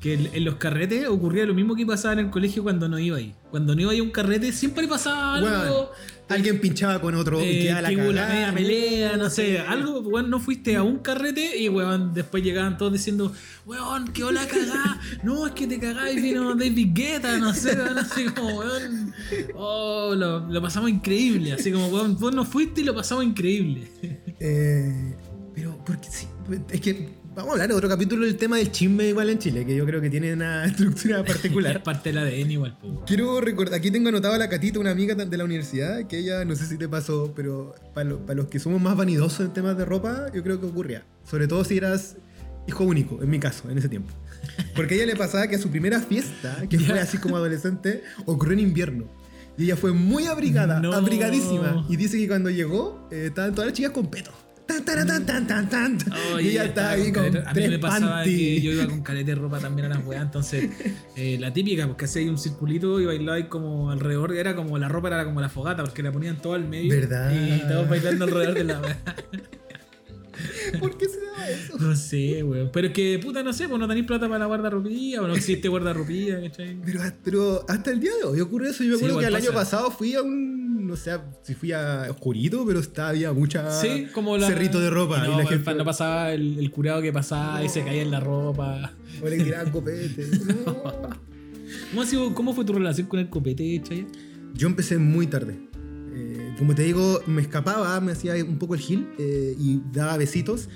Que en en los carretes ocurría lo mismo que pasaba en el colegio cuando no iba ahí. Cuando no iba ahí a un carrete siempre pasaba algo. Weón, alguien pinchaba con otro y eh, quedaba la que hubo la media pelea, no sé, algo, weón, no fuiste a un carrete y weón, después llegaban todos diciendo, weón, qué hola cagá, no, es que te cagá y vino David Guetta, no sé, weón, así como, weón, oh, lo, lo pasamos increíble, así como, weón, vos no fuiste y lo pasamos increíble. Eh, pero, porque sí, es que vamos a hablar de otro capítulo del tema del chisme igual en Chile, que yo creo que tiene una estructura Es particular. parte del ADN igual, po. Quiero recordar, aquí tengo anotado a la Catita, una amiga de la universidad, que ella, no sé si te pasó, pero para, lo- para los que somos más vanidosos en temas de ropa, yo creo que ocurría. Sobre todo si eras hijo único, en mi caso, en ese tiempo. Porque a ella le pasaba que a su primera fiesta, que fue así como adolescente, ocurrió en invierno. Y ella fue muy abrigada, No. abrigadísima. Y dice que cuando llegó, eh, estaban todas las chicas con peto. Tan, tan, tan, tan, tan, tan. Oye, y ella estaba ahí con caleta- A mí me pasaba que yo iba con caleta de ropa también a las weas, entonces eh, la típica, porque hacía ahí un circulito y bailaba ahí como alrededor, era como la ropa era como la fogata, porque la ponían todo al medio. ¿Verdad? Y todos bailando alrededor de la wea. ¿Por qué se daba eso? No sé, weón. Pero es que, puta, no sé, pues no tenéis plata para la guardarropía, o no existe guardarropía, ¿cachai? Pero, pero hasta el día de hoy ocurre eso. Yo me Sí, acuerdo que el año pasa. pasado fui a un. No sé si fui a Oscurito, pero estaba, había mucha. Sí, como la. Cerrito de ropa. Y Y, no, la gente. fan no pasaba el, el curado que pasaba y se caía en la ropa. O le tiraban copete. No. ¿Cómo, ha sido, ¿Cómo fue tu relación con el copete, Chay? Yo empecé muy tarde. Eh, como te digo, me escapaba, me hacía un poco el gil eh, y daba besitos.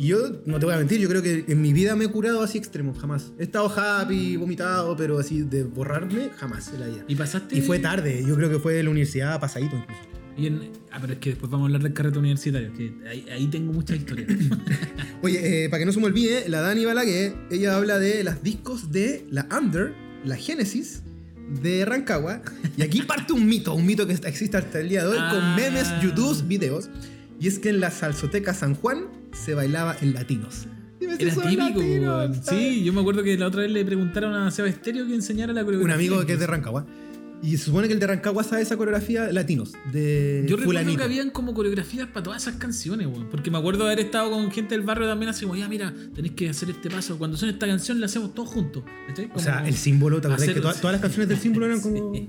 Y yo, no te voy a mentir, yo creo que en mi vida me he curado así extremo, jamás. He estado happy, vomitado, pero así de borrarme, jamás en la vida. ¿Y pasaste? Y fue tarde, yo creo que fue de la universidad pasadito incluso. Y en- ah, pero es que después vamos a hablar del carrete universitario, que ahí, ahí tengo muchas historias. Oye, eh, para que no se me olvide, la Dani Balaguer, ella habla de las discos de la Under, la Genesis de Rancagua. Y aquí parte un mito, un mito que existe hasta el día de hoy, Ah. con memes, youtubes, videos. Y es que en la salsoteca San Juan se bailaba en latinos. Era típico, latinos. Sí, yo me acuerdo que la otra vez le preguntaron a Seba Estéreo que enseñara la coreografía. Un amigo que es de. Rancagua. Y se supone que el de Rancagua sabe esa coreografía latinos. De Yo recuerdo fulanito. que habían como coreografías para todas esas canciones, weón. Porque me acuerdo de haber estado con gente del barrio también así como, ya mira, tenéis que hacer este paso. Cuando suena esta canción la hacemos todos juntos. ¿cachai? O Como- sea, el símbolo, ¿te acordás que todas- todas las canciones del símbolo eran como. Sí.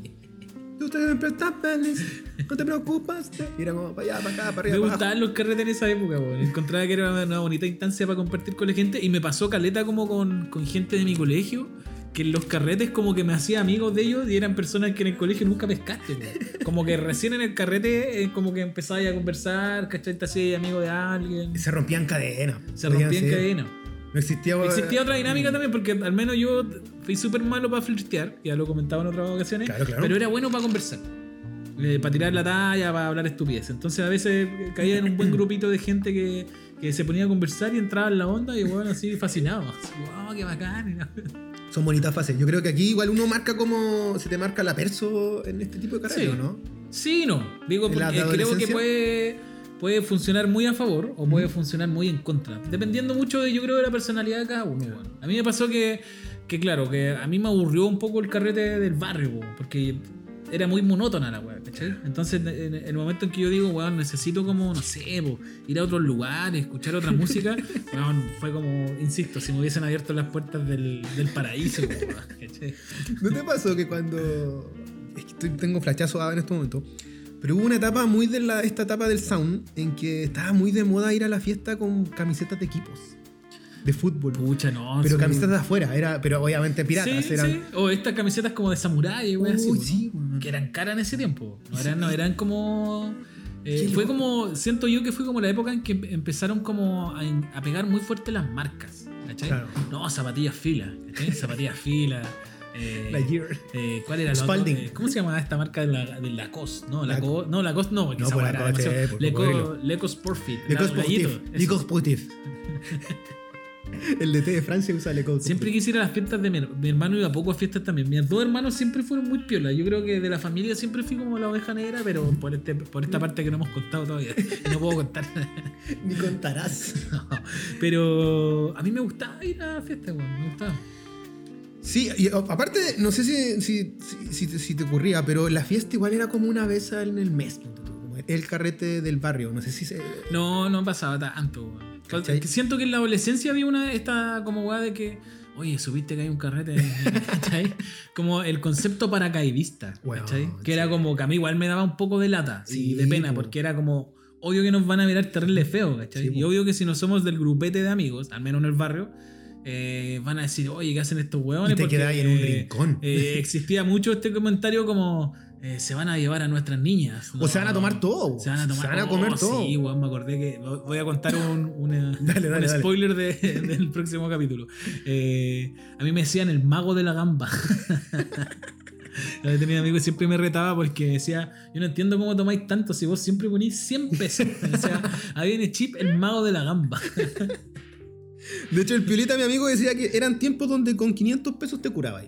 Tú siempre estás feliz, no te preocupas. Y era como para allá, para acá, para arriba, Me para abajo. gustaban los carretes en esa época, weón. Encontraba que era una bonita instancia para compartir con la gente. Y me pasó caleta como con, con gente de mi colegio. Que en los carretes como que me hacía amigos de ellos y eran personas que en el colegio nunca pescaste, weón. Como que recién en el carrete eh, como que empezabas a conversar, ¿cachai? Te hacías amigo de alguien. Se rompían cadenas. Se podían rompía en ser. cadena. No existía. Existía otra dinámica también, porque al menos yo fui súper malo para flirtear, ya lo comentaba en otras ocasiones, Claro, claro. pero era bueno para conversar. eh, para tirar la talla, para hablar estupidez. Entonces a veces caía en un buen grupito de gente que, que se ponía a conversar y entraba en la onda y bueno, así fascinado. Así, wow, qué bacán. Son bonitas fases. Yo creo que aquí igual uno marca como. Se te marca la perso en este tipo de carrete, Sí. ¿o ¿no? Sí, no. Digo, ¿En la porque creo que puede, puede funcionar muy a favor o puede funcionar muy en contra. Dependiendo mucho, de, yo creo, de la personalidad de cada uno. weón. A mí me pasó que, que, claro, que a mí me aburrió un poco el carrete del barrio, porque era muy monótona la weá, ¿cachai? Entonces, en el momento en que yo digo, weón, necesito como, no sé, po, ir a otros lugares, escuchar otra música, weón, fue como, insisto, si me hubiesen abierto las puertas del, del paraíso, weón, ¿cachai? ¿No te pasó que cuando. Es que tengo flachazo en este momento. Pero hubo una etapa muy de la, esta etapa del sound en que estaba muy de moda ir a la fiesta con camisetas de equipos. De fútbol. Pucha, no. pero sí. camisetas de afuera, era, pero obviamente piratas. Sí, eran, sí. O estas camisetas como de samurái, güey, así. Sí. Que eran caras en ese tiempo. No eran, no eran como. eh, fue como. Siento yo que fue como la época en que empezaron como a, a pegar muy fuerte las marcas. ¿Cachai? Claro. No, zapatillas fila. ¿cachai? Zapatillas fila. Eh, La Year. eh, ¿Cuál era la. Eh, ¿Cómo se llamaba esta marca de, la, de Lacoste? No, Laco- Lacoste. No, Lacoste no, porque No, esa pues era demasiado- Leco. Leco Sportfit. Le la- Cos gallito, Sportif. eso. Le Cos Sportif. El DT de Francia usa Le Cos Siempre quise ir a las fiestas de mi, mi hermano, iba poco a fiestas también. Mis dos hermanos siempre fueron muy piolas. Yo creo que de la familia siempre fui como la oveja negra, pero por, este, por esta parte que no hemos contado todavía. No puedo contar. Ni contarás. No. Pero a mí me gustaba ir a fiestas, weón. Me gustaba. Sí, y aparte, no sé si, si, si, si te- si te ocurría, pero la fiesta igual era como una vez en el mes. como El carrete del barrio, no sé si se. No, no pasaba tanto. ¿Cachai? Siento que en la adolescencia había una esta como weá de que. Oye, subiste que hay un carrete, ¿cachai? Como el concepto paracaidista, Weón, ¿cachai? Que sí. era como que a mí igual me daba un poco de lata y Sí, de pena, po. porque era como, obvio que nos van a mirar terrible feo, ¿cachai? Sí, y obvio que si no somos del grupete de amigos, al menos en el barrio, eh, van a decir, oye, ¿qué hacen estos huevones? Y te Porque, quedas ahí en un eh, rincón. eh, existía mucho este comentario como, eh, se van a llevar a nuestras niñas. o se van a No, tomar todo. se van a tomar Se van a comer oh, todo. Sí, weón, me acordé que. Voy a contar un, una- Dale, dale, un spoiler de- del próximo capítulo. Eh, a mí me decían el mago de la gamba. Yo tenía un amigo que siempre me retaba porque decía: Yo no entiendo cómo tomáis tanto si vos siempre ponís 100 pesos. O sea, había en el chip el mago de la gamba. De hecho, el piolita, mi amigo, decía que eran tiempos donde con 500 pesos te curabas.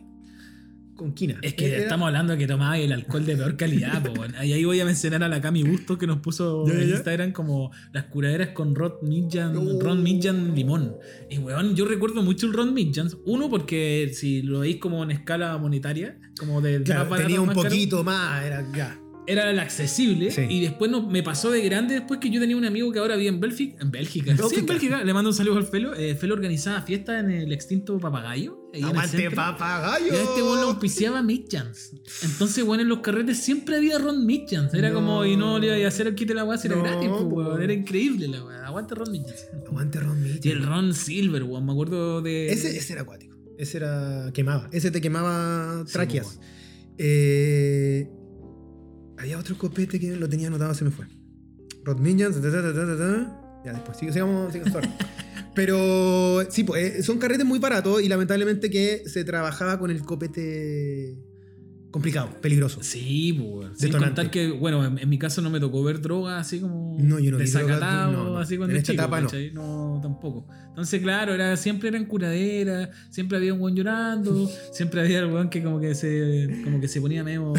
Con quina. Es que Era- estamos hablando de que tomaba el alcohol de peor calidad. po, y ahí voy a mencionar a la Cami Bustos que nos puso en. Instagram como las curaderas con Ron Midjan, Oh. Ron Midjan limón. Y weón, yo recuerdo mucho el Ron Midjan. Uno, porque si lo veis como en escala monetaria, como de Claro, tenía un caro, poquito más, era ya. Era el accesible. Sí. Y después no, me pasó de grande después que yo tenía un amigo que ahora vive en Bélgica. En Bélgica. Sí, en Bélgica. Bélgica. Le mando un saludo al Felo. Eh, Felo organizaba fiestas en el extinto Papagayo. centro. papagayo. Y a este lo auspiciaba Midjans. Entonces, bueno, en los carretes siempre había Ron Midjans. Era No. como, y no le iba a hacer el quite la weá si era No, gratis, pues, weón. Era increíble la weá. Aguante Ron Midjans. Aguante Ron Mitchell. Y el Ron Silver, weón. Me acuerdo de. Ese, ese era acuático. Ese era. quemaba. Ese te quemaba tráqueas. Eh, había otro copete que lo tenía anotado, se me fue. Rod Minions. ta, ta, ta. Ya después, sigue- sigamos, sigamos. Pero sí, pues, eh, son carretes muy baratos y lamentablemente que se trabajaba con el copete complicado, peligroso. Sí, pues. Sin contar que, bueno, en, en mi caso no me tocó ver droga así como. No, yo no vi droga, desacatado, no, no. así cuando En chico, etapa no. tampoco. Entonces, claro, era, siempre eran curaderas, siempre había un weón llorando, siempre había el weón que como que se, como que se ponía medio,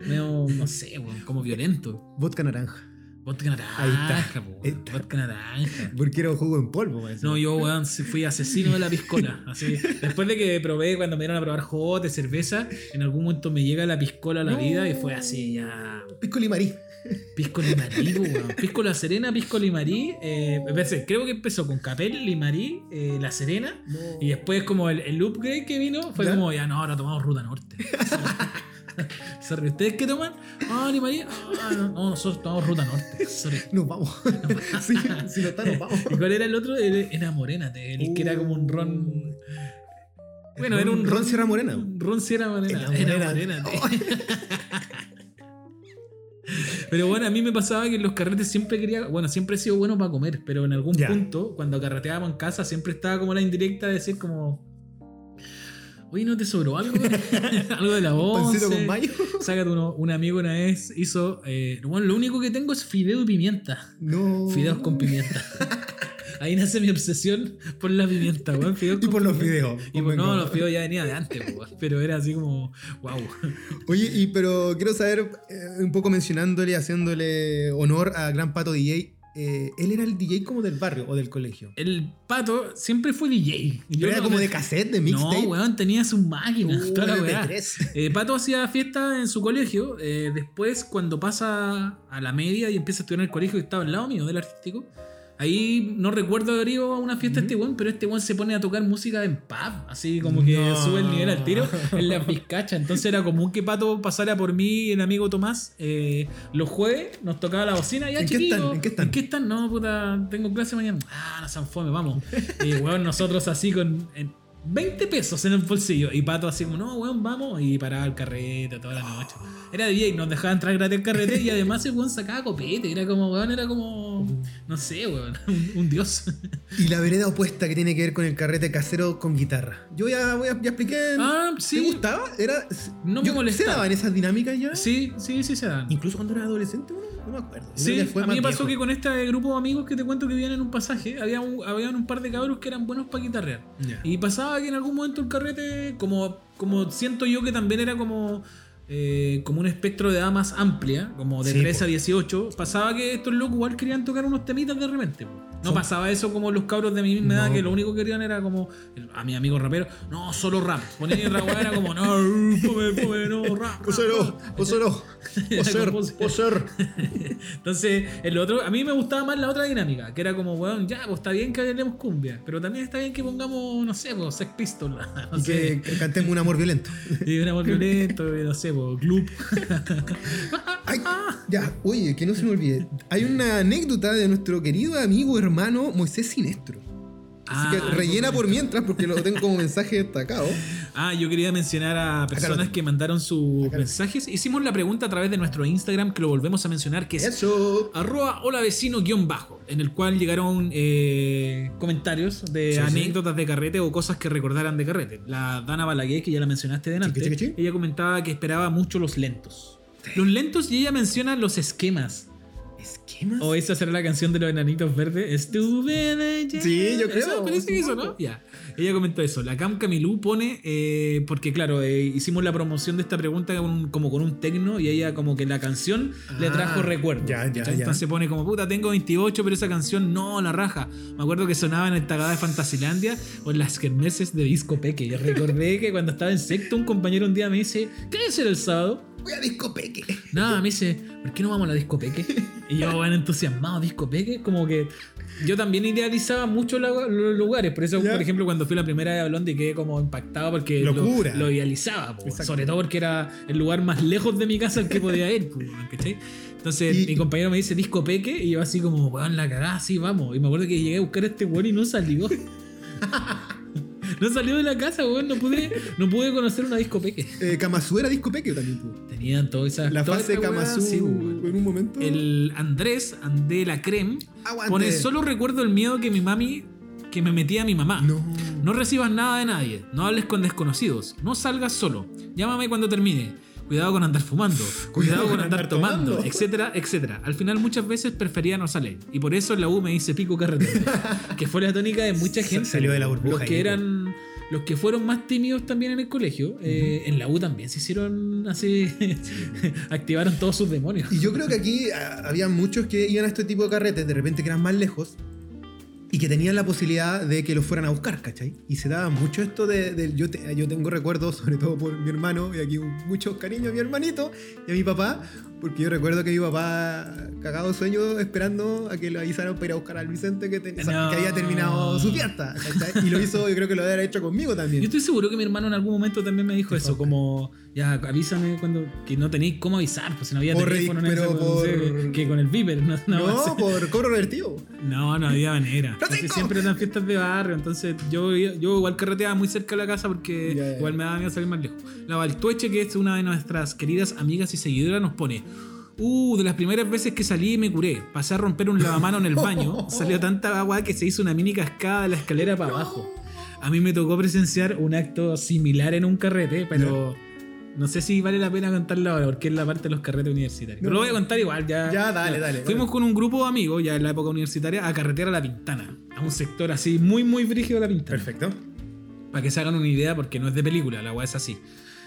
medio, no sé, weón, como violento. Vodka naranja. Vodka naranja, Ahí está. po, Ahí está. vodka naranja. Porque era un jugo en polvo, weón. No, yo, weón, fui asesino de la piscola. Así, después de que probé, cuando me dieron a probar jote, cerveza, en algún momento me llega la piscola a la No. vida y fue así, ya. Pisco limarí. Pisco limarí, weón. Pisco La Serena, Pisco limarí. Eh, creo que empezó con Capel, limarí, eh, La Serena. Y después, como el, el upgrade que vino, fue ¿Ya? como, ya no, ahora tomamos Ruta Norte. Sorry, ¿ustedes qué toman? Ah, limarí. Ah, no, no, nosotros tomamos Ruta Norte. Sorry. Nos vamos. sí, si no está, nos vamos. ¿Y cuál era el otro? Era, Morénate, el que era como un ron. Bueno, era un Ron Sierra Morena. Ron Sierra Morena. Era Era Morena. Pero bueno, a mí me pasaba que en los carretes siempre quería. Bueno, siempre he sido bueno para comer, pero en algún punto, cuando carreteábamos en casa, siempre estaba como la indirecta de decir, como. Oye, ¿no te sobró algo? algo de la voz. Con mayo. Sácate uno. Un amigo una vez hizo. eh, bueno, lo único que tengo es fideo y pimienta. No. Fideos con pimienta. Ahí nace mi obsesión por la pimienta, weón. Fideos Y por los videos. Y por, no, los fideos ya venía de antes, weón. Pero era así como, wow. Oye, y pero quiero saber, eh, un poco mencionándole, haciéndole honor a Gran Pato DJ. Eh, él era el DJ como del barrio o del colegio. El pato siempre fue DJ. Pero era no como de cassette, de No, mixtape. weón, tenía sus máquinas, Uh, toda la weá. MP3. Eh, Pato hacía fiesta en su colegio. eh, después, cuando pasa a la media y empieza a estudiar en el colegio que estaba al lado mío, del artístico, ahí no recuerdo haber ido a una fiesta este weón, pero este weón se pone a tocar música en pub, así como que No. sube el nivel al tiro en la pizcacha. Entonces era común que Pato pasara por mí y el amigo Tomás eh, los jueves, nos tocaba la bocina. Ya, ¿En qué chiquillos, están? ¿En qué están? ¿En qué están? No, puta, tengo clase mañana. Ah, no sean fome, vamos. Y weón, nosotros así con. en 20 pesos en el bolsillo. Y Pato así como, no, weón, vamos. Y paraba el carrete toda la noche. Era DJ, nos dejaba entrar gratis el carrete. Y además el weón sacaba copete. Era como, weón, era como. No sé, weón. Un, un dios. Y la vereda opuesta que tiene que ver con el carrete casero con guitarra. Yo ya, voy a- ya expliqué. Ah, ¿Te sí. gustaba? Era, No me yo- molestaba. ¿Se daban esas dinámicas ya? Sí, sí, sí se dan. Incluso cuando era adolescente, bueno, no me acuerdo. Sí, que fue a mí me pasó que viejo. con este grupo de amigos que te cuento que vivían en un pasaje, había un, habían un par de cabros que eran buenos para guitarrear. Ya. Y pasaba que en algún momento el carrete, como, como siento yo que también era como, eh, como un espectro de edad más amplia, como de Sí, 13 a po. 18, pasaba que estos locos igual querían tocar unos temitas de repente. po. No pasaba eso como los cabros de mi misma edad, que lo único que querían era como, a mi amigo rapero, no, solo rap. Ponían otra weá, era como, no, pome, pome, no, rap. Posero, rap". posero, poser, poser. Entonces, el otro, a mí me gustaba más la otra dinámica, que era como, weón, ya, pues está bien que hablemos cumbia, pero también está bien que pongamos, no sé, pues Sex Pistols, no Y sé, que, que cantemos un amor violento. y un amor violento, no sé, pues Gloop. Ay, ya, oye, que no se me olvide. Hay una anécdota de nuestro querido amigo hermano Moisés Sinestro. Así Ah, que rellena por mientras porque lo tengo como mensaje destacado. Ah, yo quería mencionar a personas que mandaron sus Acá mensajes. Hicimos la pregunta a través de nuestro Instagram, que lo volvemos a mencionar, que es Eso. arroba hola vecino guion bajo, en el cual llegaron eh, comentarios de Sí, sí. anécdotas de carrete o cosas que recordaran de carrete. La Dana Balaguer, que ya la mencionaste delante, Chiqui, chiqui, chiqui. ella comentaba que esperaba mucho los lentos. Los lentos y ella menciona los esquemas. ¿Esquemas? O esa será la canción de los enanitos verdes. Estuve. Sí, yo creo, Eso parece que poco. ¿no? Ya. Ella comentó eso. La Cam Camilú pone, eh, porque claro, eh, hicimos la promoción de esta pregunta con como con un tecno y ella como que la canción le Ah, trajo recuerdos. ya, ya, ya. Entonces pone como, puta, tengo 28, pero esa canción no, la raja. Me acuerdo que sonaba en el Tagada de Fantasilandia o en las kermeses de Disco Peque. Y recordé que cuando estaba en secto, un compañero un día me dice, ¿qué es el sábado? Voy a disco peque. Nada, me dice, ¿por qué no vamos a la disco Peque? Y yo, bueno, entusiasmado, disco Peque, como que yo también idealizaba mucho la- los lugares. Por eso, Ya. por ejemplo, cuando fui la primera vez a Blondie quedé como impactado porque lo, Locura. lo idealizaba. po. Sobre todo porque era el lugar más lejos de mi casa al que podía ir. po, ¿cachai? Entonces Y- mi compañero me dice disco Peque y yo así como, weón, la cagada, sí, vamos. Y me acuerdo que llegué a buscar a este weón y no salió. No salió de la casa, weón. No pude, no pude conocer una disco Peque. Eh, Kamasu era disco peque también. tú. Tenían todas esas La fase Kamasu sí, weón. en un momento. El Andrés Andé la Creme Aguante. pone solo recuerdo el miedo que mi mami que me metía mi mamá. No. No recibas nada de nadie, no hables con desconocidos, no salgas solo, llámame cuando termine, cuidado con andar fumando, cuidado con andar tomando, etcétera, etcétera. Al final muchas veces prefería no salir y por eso en la U me dice pico carretera, que fue la tónica de mucha gente. Salió de la burbuja Los que ahí, eran los que fueron más tímidos también en el colegio, eh, en la U también se hicieron así, activaron todos sus demonios. Y yo creo que aquí ah, había muchos que iban a este tipo de carretes, de repente que eran más lejos, y que tenían la posibilidad de que los fueran a buscar, ¿cachai? Y se daba mucho esto de... de- yo, te- yo tengo recuerdos, sobre todo por mi hermano, y aquí muchos cariños a mi hermanito y a mi papá, porque yo recuerdo que mi papá cagado de sueño esperando a que lo avisaran para ir a buscar al Vicente que, ten- o sea, No. que había terminado su fiesta, ¿cachai? Y lo hizo, yo creo que lo había hecho conmigo Yo también. estoy seguro que mi hermano en algún momento también me dijo eso, como, ya avísame cuando que no tenéis cómo avisar, pues si no había Por teléfono pero por- sé, que con el Viper, no, no, No, por cobro revertido. no, no había manera. Siempre eran fiestas de barrio, entonces yo, yo igual carreteaba muy cerca de la casa porque igual me daba miedo salir más lejos. La Baltueche, que es una de nuestras queridas amigas y seguidoras, nos pone. Uh, de las primeras veces que salí me curé. Pasé a romper un lavamano en el baño. Salió tanta agua que se hizo una mini cascada de la escalera para abajo. A mí me tocó presenciar un acto similar en un carrete, pero no sé si vale la pena contarlo ahora, porque es la parte de los carretes universitarios. Pero No. lo voy a contar igual, ya. Ya, dale, dale, Fuimos con un grupo de amigos, ya en la época universitaria, a carretear a La Pintana. A un sector así muy, muy brígido de La Pintana. Perfecto. Para que se hagan una idea, porque no es de película, la weá es así.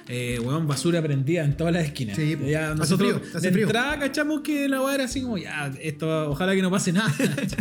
Eh, weón, basura prendida en todas las esquinas. Sí, ya hace nosotros frío, hace de frío. entrada cachamos que la weá era así como, ya, esto, ojalá que no pase nada.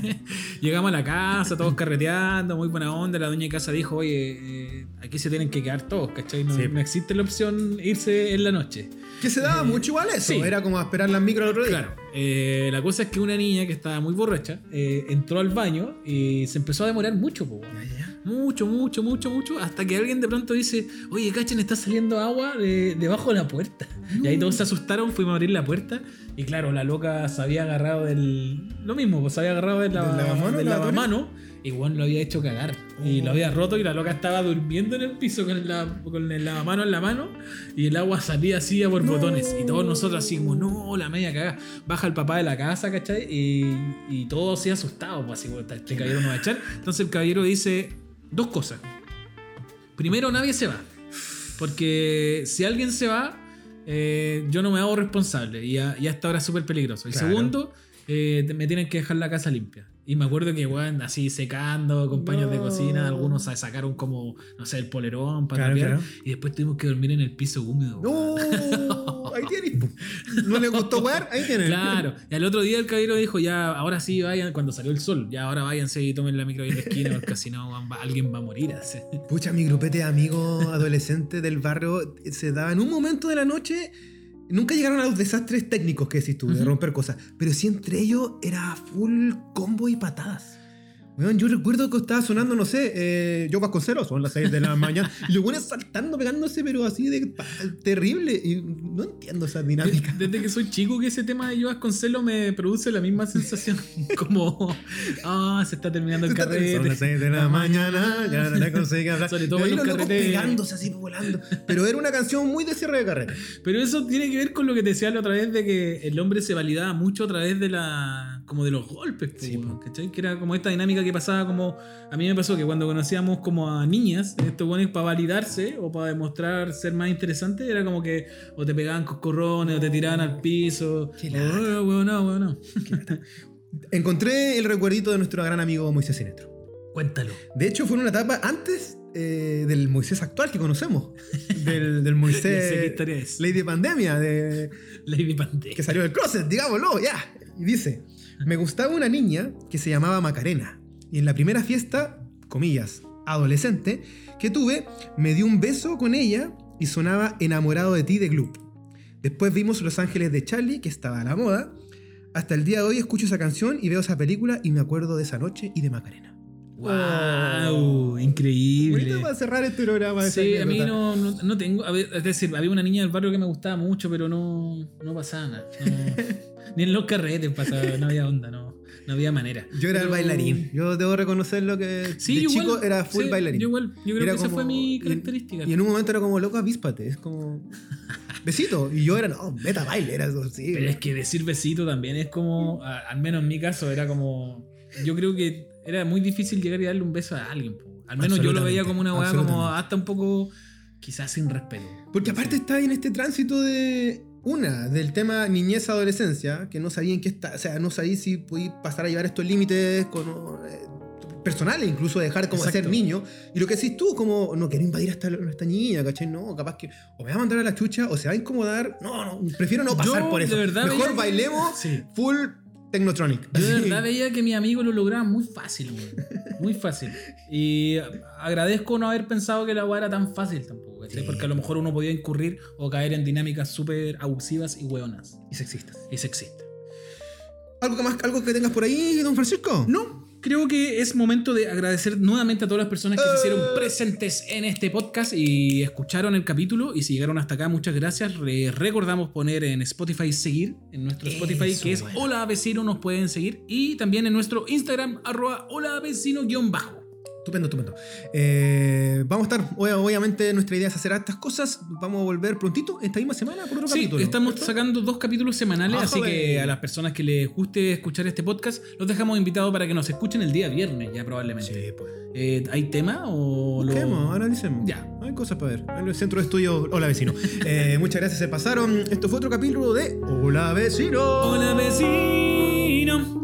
Llegamos a la casa, todos carreteando, muy buena onda. La dueña de casa dijo, oye, eh, aquí se tienen que quedar todos, ¿cachai? No, Sí. no existe la opción irse en la noche. Que se daba mucho igual eso. sí. Era como esperar las micro el otro día. Claro. eh, la cosa es que una niña que estaba muy borracha eh, entró al baño y se empezó a demorar mucho, po, weón. Ya, ya. Mucho, mucho, mucho, mucho. Hasta que alguien de pronto dice, oye, cachen, está saliendo agua de- debajo de la puerta. Y ahí todos se asustaron, fuimos a abrir la puerta. Y claro, la loca se había agarrado del. Lo mismo, pues se había agarrado del, ¿Del lavamano, del lavatorio? lavamano. Y Juan lo había hecho cagar. Y lo había roto y la loca estaba durmiendo en el piso con el, lava- con el lavamano en la mano. Y el agua salía así a por No. botones. Y todos nosotros así como, no, la media cagada. Baja el papá de la casa, ¿cachai? Y, y todos así asustados, pues así, este caballero no va a echar. Entonces el caballero dice dos cosas. Primero, nadie se va. Porque si alguien se va, eh, yo no me hago responsable. Y, a- y hasta ahora es súper peligroso. Y Claro. segundo, eh, me tienen que dejar la casa limpia. Y me acuerdo que, weón, así secando, con paños de cocina, algunos sa- sacaron como, no sé, el polerón para Claro, claro. Y después tuvimos que dormir en el piso húmedo. No, ahí tienes. ¿No le gustó jugar? Ahí tienes. Claro, y al otro día el caballero dijo, ya, ahora sí vayan, cuando salió el sol, ya ahora váyanse y tomen la micro en la esquina, porque si no alguien va a morir. así. Pucha, mi grupete de amigos adolescentes del barrio se daba en un momento de la noche. Nunca llegaron a los desastres técnicos que decís tú, de romper cosas. Pero sí entre ellos era full combo y patadas. Weón, yo recuerdo que estaba sonando, no sé, eh, yo Vasconcelos, son las 6 de la mañana. Y los buenos saltando, pegándose, pero así de terrible. Y no entiendo esa dinámica. Desde que soy chico que ese tema de Yo Vasconcelo me produce la misma sensación, como, ah, se está terminando el Son carrete. las 6 de la mañana, ya no te conseguí hablar. Sobre todo los carretes. pegándose así, volando. Pero era una canción muy de cierre de carrete. Pero eso tiene que ver con lo que te decía la otra vez de que el hombre se validaba mucho a través de la como de los golpes, Sí, ¿cachai? Que era como esta dinámica que pasaba como a mí me pasó que cuando conocíamos como a niñas, estos buenos para validarse o para demostrar ser más interesante, era como que o te pegaban coscorrones o te tiraban al piso. Qué o, lata. "Eh, weón, no, weón, no". Encontré el recuerdito de nuestro gran amigo Moisés Sinetro. Cuéntalo. De hecho, fue en una etapa antes eh, del Moisés actual que conocemos. Del, del Moisés. Lady Pandemia, de, Lady Pantera. que salió del closet, digámoslo, ya. Y dice, me gustaba una niña que se llamaba Macarena. Y en la primera fiesta, comillas, adolescente, que tuve, me dio un beso con ella y sonaba Enamorado de ti de Gloop. Después vimos Los Ángeles de Charlie, que estaba a la moda. Hasta el día de hoy escucho esa canción y veo esa película y me acuerdo de esa noche y de Macarena. ¡Wow! Increíble. Bonito para cerrar este programa. Sí, a mí no, no, no tengo. a ver, es decir, había una niña del barrio que me gustaba mucho, pero no, no pasaba nada. No- ni en los carretes pasaba, no había onda, no, no había manera. Yo era el bailarín. Yo debo reconocerlo que Sí, de chico igual, era full sí, bailarín. Yo igual, yo creo Era que esa fue mi y en- característica. Y en un momento era como loco, avíspate. Es como. Besito. Y yo era, no, meta baile, era eso, sí. Pero es que decir besito también es como, a- al menos en mi caso, era como. Yo creo que era muy difícil llegar y darle un beso a alguien. po. Al menos yo lo veía como una weá, como hasta un poco, quizás sin respeto. Porque aparte está en este tránsito de. Una, del tema niñez-adolescencia, que no sabía en qué está. O sea, no sabía si podía pasar a llevar estos límites con. eh, personales, incluso dejar como Exacto. ser niño. Y lo que decís tú, como no quiero invadir a esta, a esta niña, ¿cachai? No, capaz que o me va a mandar a la chucha o se va a incomodar. No, no, prefiero no pasar Yo, por eso. Mejor bailemos Sí. full Technotronic. Yo de verdad veía que mi amigo lo lograba muy fácil, weón. Muy fácil. Y agradezco no haber pensado que la weá era tan fácil tampoco. Porque a lo mejor uno podía incurrir o caer en dinámicas súper abusivas y weonas. Y sexistas. Y sexistas. ¿Algo que más, algo que tengas por ahí, don Francisco? No, creo que es momento de agradecer nuevamente a todas las personas que se hicieron presentes en este podcast y escucharon el capítulo. Y si llegaron hasta acá, muchas gracias. Re- recordamos poner en Spotify seguir, en nuestro Spotify, Eso, que es bueno. Hola Vecino, nos pueden seguir. Y también en nuestro Instagram, arroba Hola Vecino guion bajo. Estupendo, estupendo. Eh, vamos a estar, ob- obviamente, nuestra idea es hacer estas cosas. Vamos a volver prontito, esta misma semana, por otro Sí, capítulo. estamos sacando dos capítulos semanales, Ah, así joder. que a las personas que les guste escuchar este podcast, los dejamos invitados para que nos escuchen el día viernes, ya probablemente. Sí, pues. Eh, ¿Hay tema o lo- Busquemos, analicemos. Ya. Hay cosas para ver. En el centro de estudio. Hola, vecino. Eh, muchas gracias, se pasaron. Esto fue otro capítulo de Hola, vecino. Hola vecino.